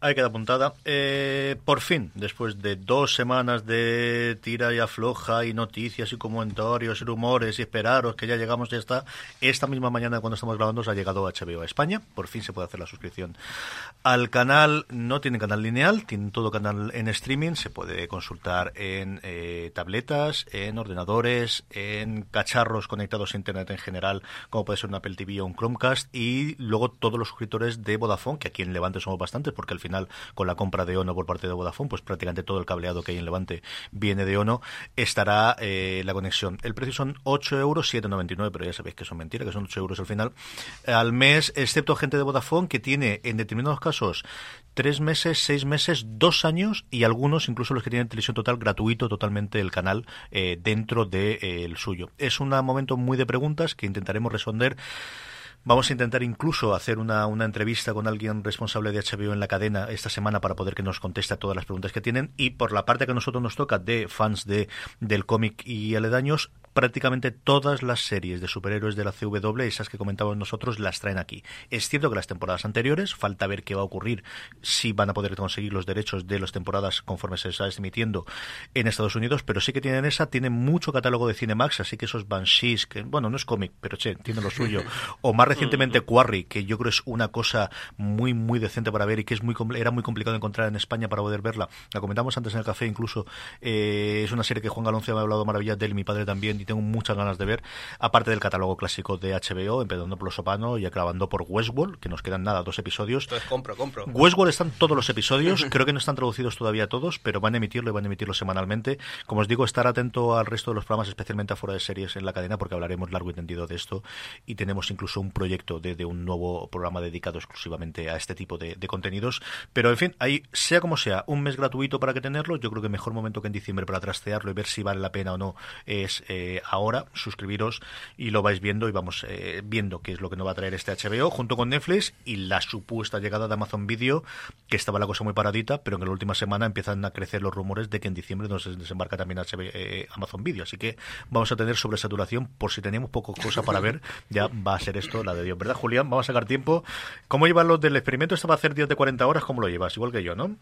B: Ahí queda apuntada. Eh, por fin, después de dos semanas de tira y afloja y noticias y comentarios y rumores y esperaros que ya llegamos, ya está. Esta misma mañana cuando estamos grabando se ha llegado HBO a España. Por fin se puede hacer la suscripción al canal. No tiene canal lineal, tiene todo canal en streaming. Se puede consultar en eh, tabletas, en ordenadores, en cacharros conectados a internet en general, como puede ser un Apple TV o un Chromecast, y luego todos los suscriptores de Vodafone, que aquí en Levante somos bastantes, porque al final con la compra de Ono por parte de Vodafone, pues prácticamente todo el cableado que hay en Levante viene de Ono, estará eh, la conexión. El precio son 8 euros, 7,99, pero ya sabéis que son mentiras, que son 8 euros al final, al mes, excepto gente de Vodafone que tiene en determinados casos tres meses, seis meses, dos años y algunos, incluso los que tienen televisión total, gratuito totalmente el canal eh, dentro del de, eh, suyo. Es un momento muy de preguntas que intentaremos responder. Vamos a intentar incluso hacer una, una, entrevista con alguien responsable de HBO en la cadena esta semana para poder que nos conteste todas las preguntas que tienen. Y por la parte que a nosotros nos toca de fans de, del cómic y aledaños, prácticamente todas las series de superhéroes de la CW, esas que comentábamos nosotros, las traen aquí. Es cierto que las temporadas anteriores, falta ver qué va a ocurrir, si van a poder conseguir los derechos de las temporadas conforme se está emitiendo en Estados Unidos, pero sí que tienen esa, tienen mucho catálogo de Cinemax, así que esos Banshees, que bueno, no es cómic, pero che, tiene lo suyo, o más recientemente Quarry, que yo creo es una cosa muy, muy decente para ver y que es muy era muy complicado encontrar en España para poder verla. La comentamos antes en el café, incluso eh, es una serie que Juan Galonce me ha hablado maravillas de él, mi padre también, tengo muchas ganas de ver, aparte del catálogo clásico de HBO, empezando por Los Sopano y acabando por Westworld, que nos quedan nada, dos episodios.
C: Entonces compro, compro.
B: Westworld están todos los episodios, creo que no están traducidos todavía todos, pero van a emitirlo y van a emitirlo semanalmente. Como os digo, estar atento al resto de los programas, especialmente a fuera de series en la cadena, porque hablaremos largo y tendido de esto y tenemos incluso un proyecto de, un nuevo programa dedicado exclusivamente a este tipo de, de contenidos. Pero en fin, ahí, sea como sea, un mes gratuito para que tenerlo, yo creo que mejor momento que en diciembre para trastearlo y ver si vale la pena o no es eh, ahora suscribiros y lo vais viendo y vamos eh, viendo qué es lo que nos va a traer este HBO junto con Netflix y la supuesta llegada de Amazon Video, que estaba la cosa muy paradita, pero en la última semana empiezan a crecer los rumores de que en diciembre nos desembarca también eh, Amazon Video. Así que vamos a tener sobresaturación por si teníamos poco cosa para ver, ya va a ser esto la de Dios, ¿verdad, Julián? Vamos a sacar tiempo. ¿Cómo llevan los del experimento? Esto va a hacer días de 40 horas, ¿cómo lo llevas? Igual que yo, ¿no?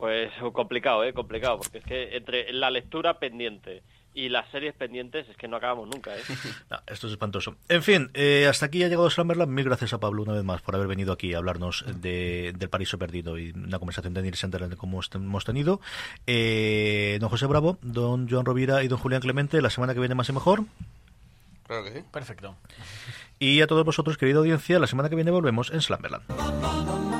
E: Pues complicado, ¿eh? Complicado, porque es que entre la lectura pendiente y las series pendientes es que no acabamos nunca. ¿eh?
B: esto es espantoso. En fin, eh, hasta aquí ha llegado Slammerland. Mil gracias a Pablo una vez más por haber venido aquí a hablarnos de, del Paraíso Perdido y una conversación tan interesante como hemos tenido. Eh, don José Bravo, don Joan Rovira y don Julián Clemente, la semana que viene más y mejor.
C: Claro que sí.
D: Perfecto.
B: Y a todos vosotros, querida audiencia, la semana que viene volvemos en Slammerland.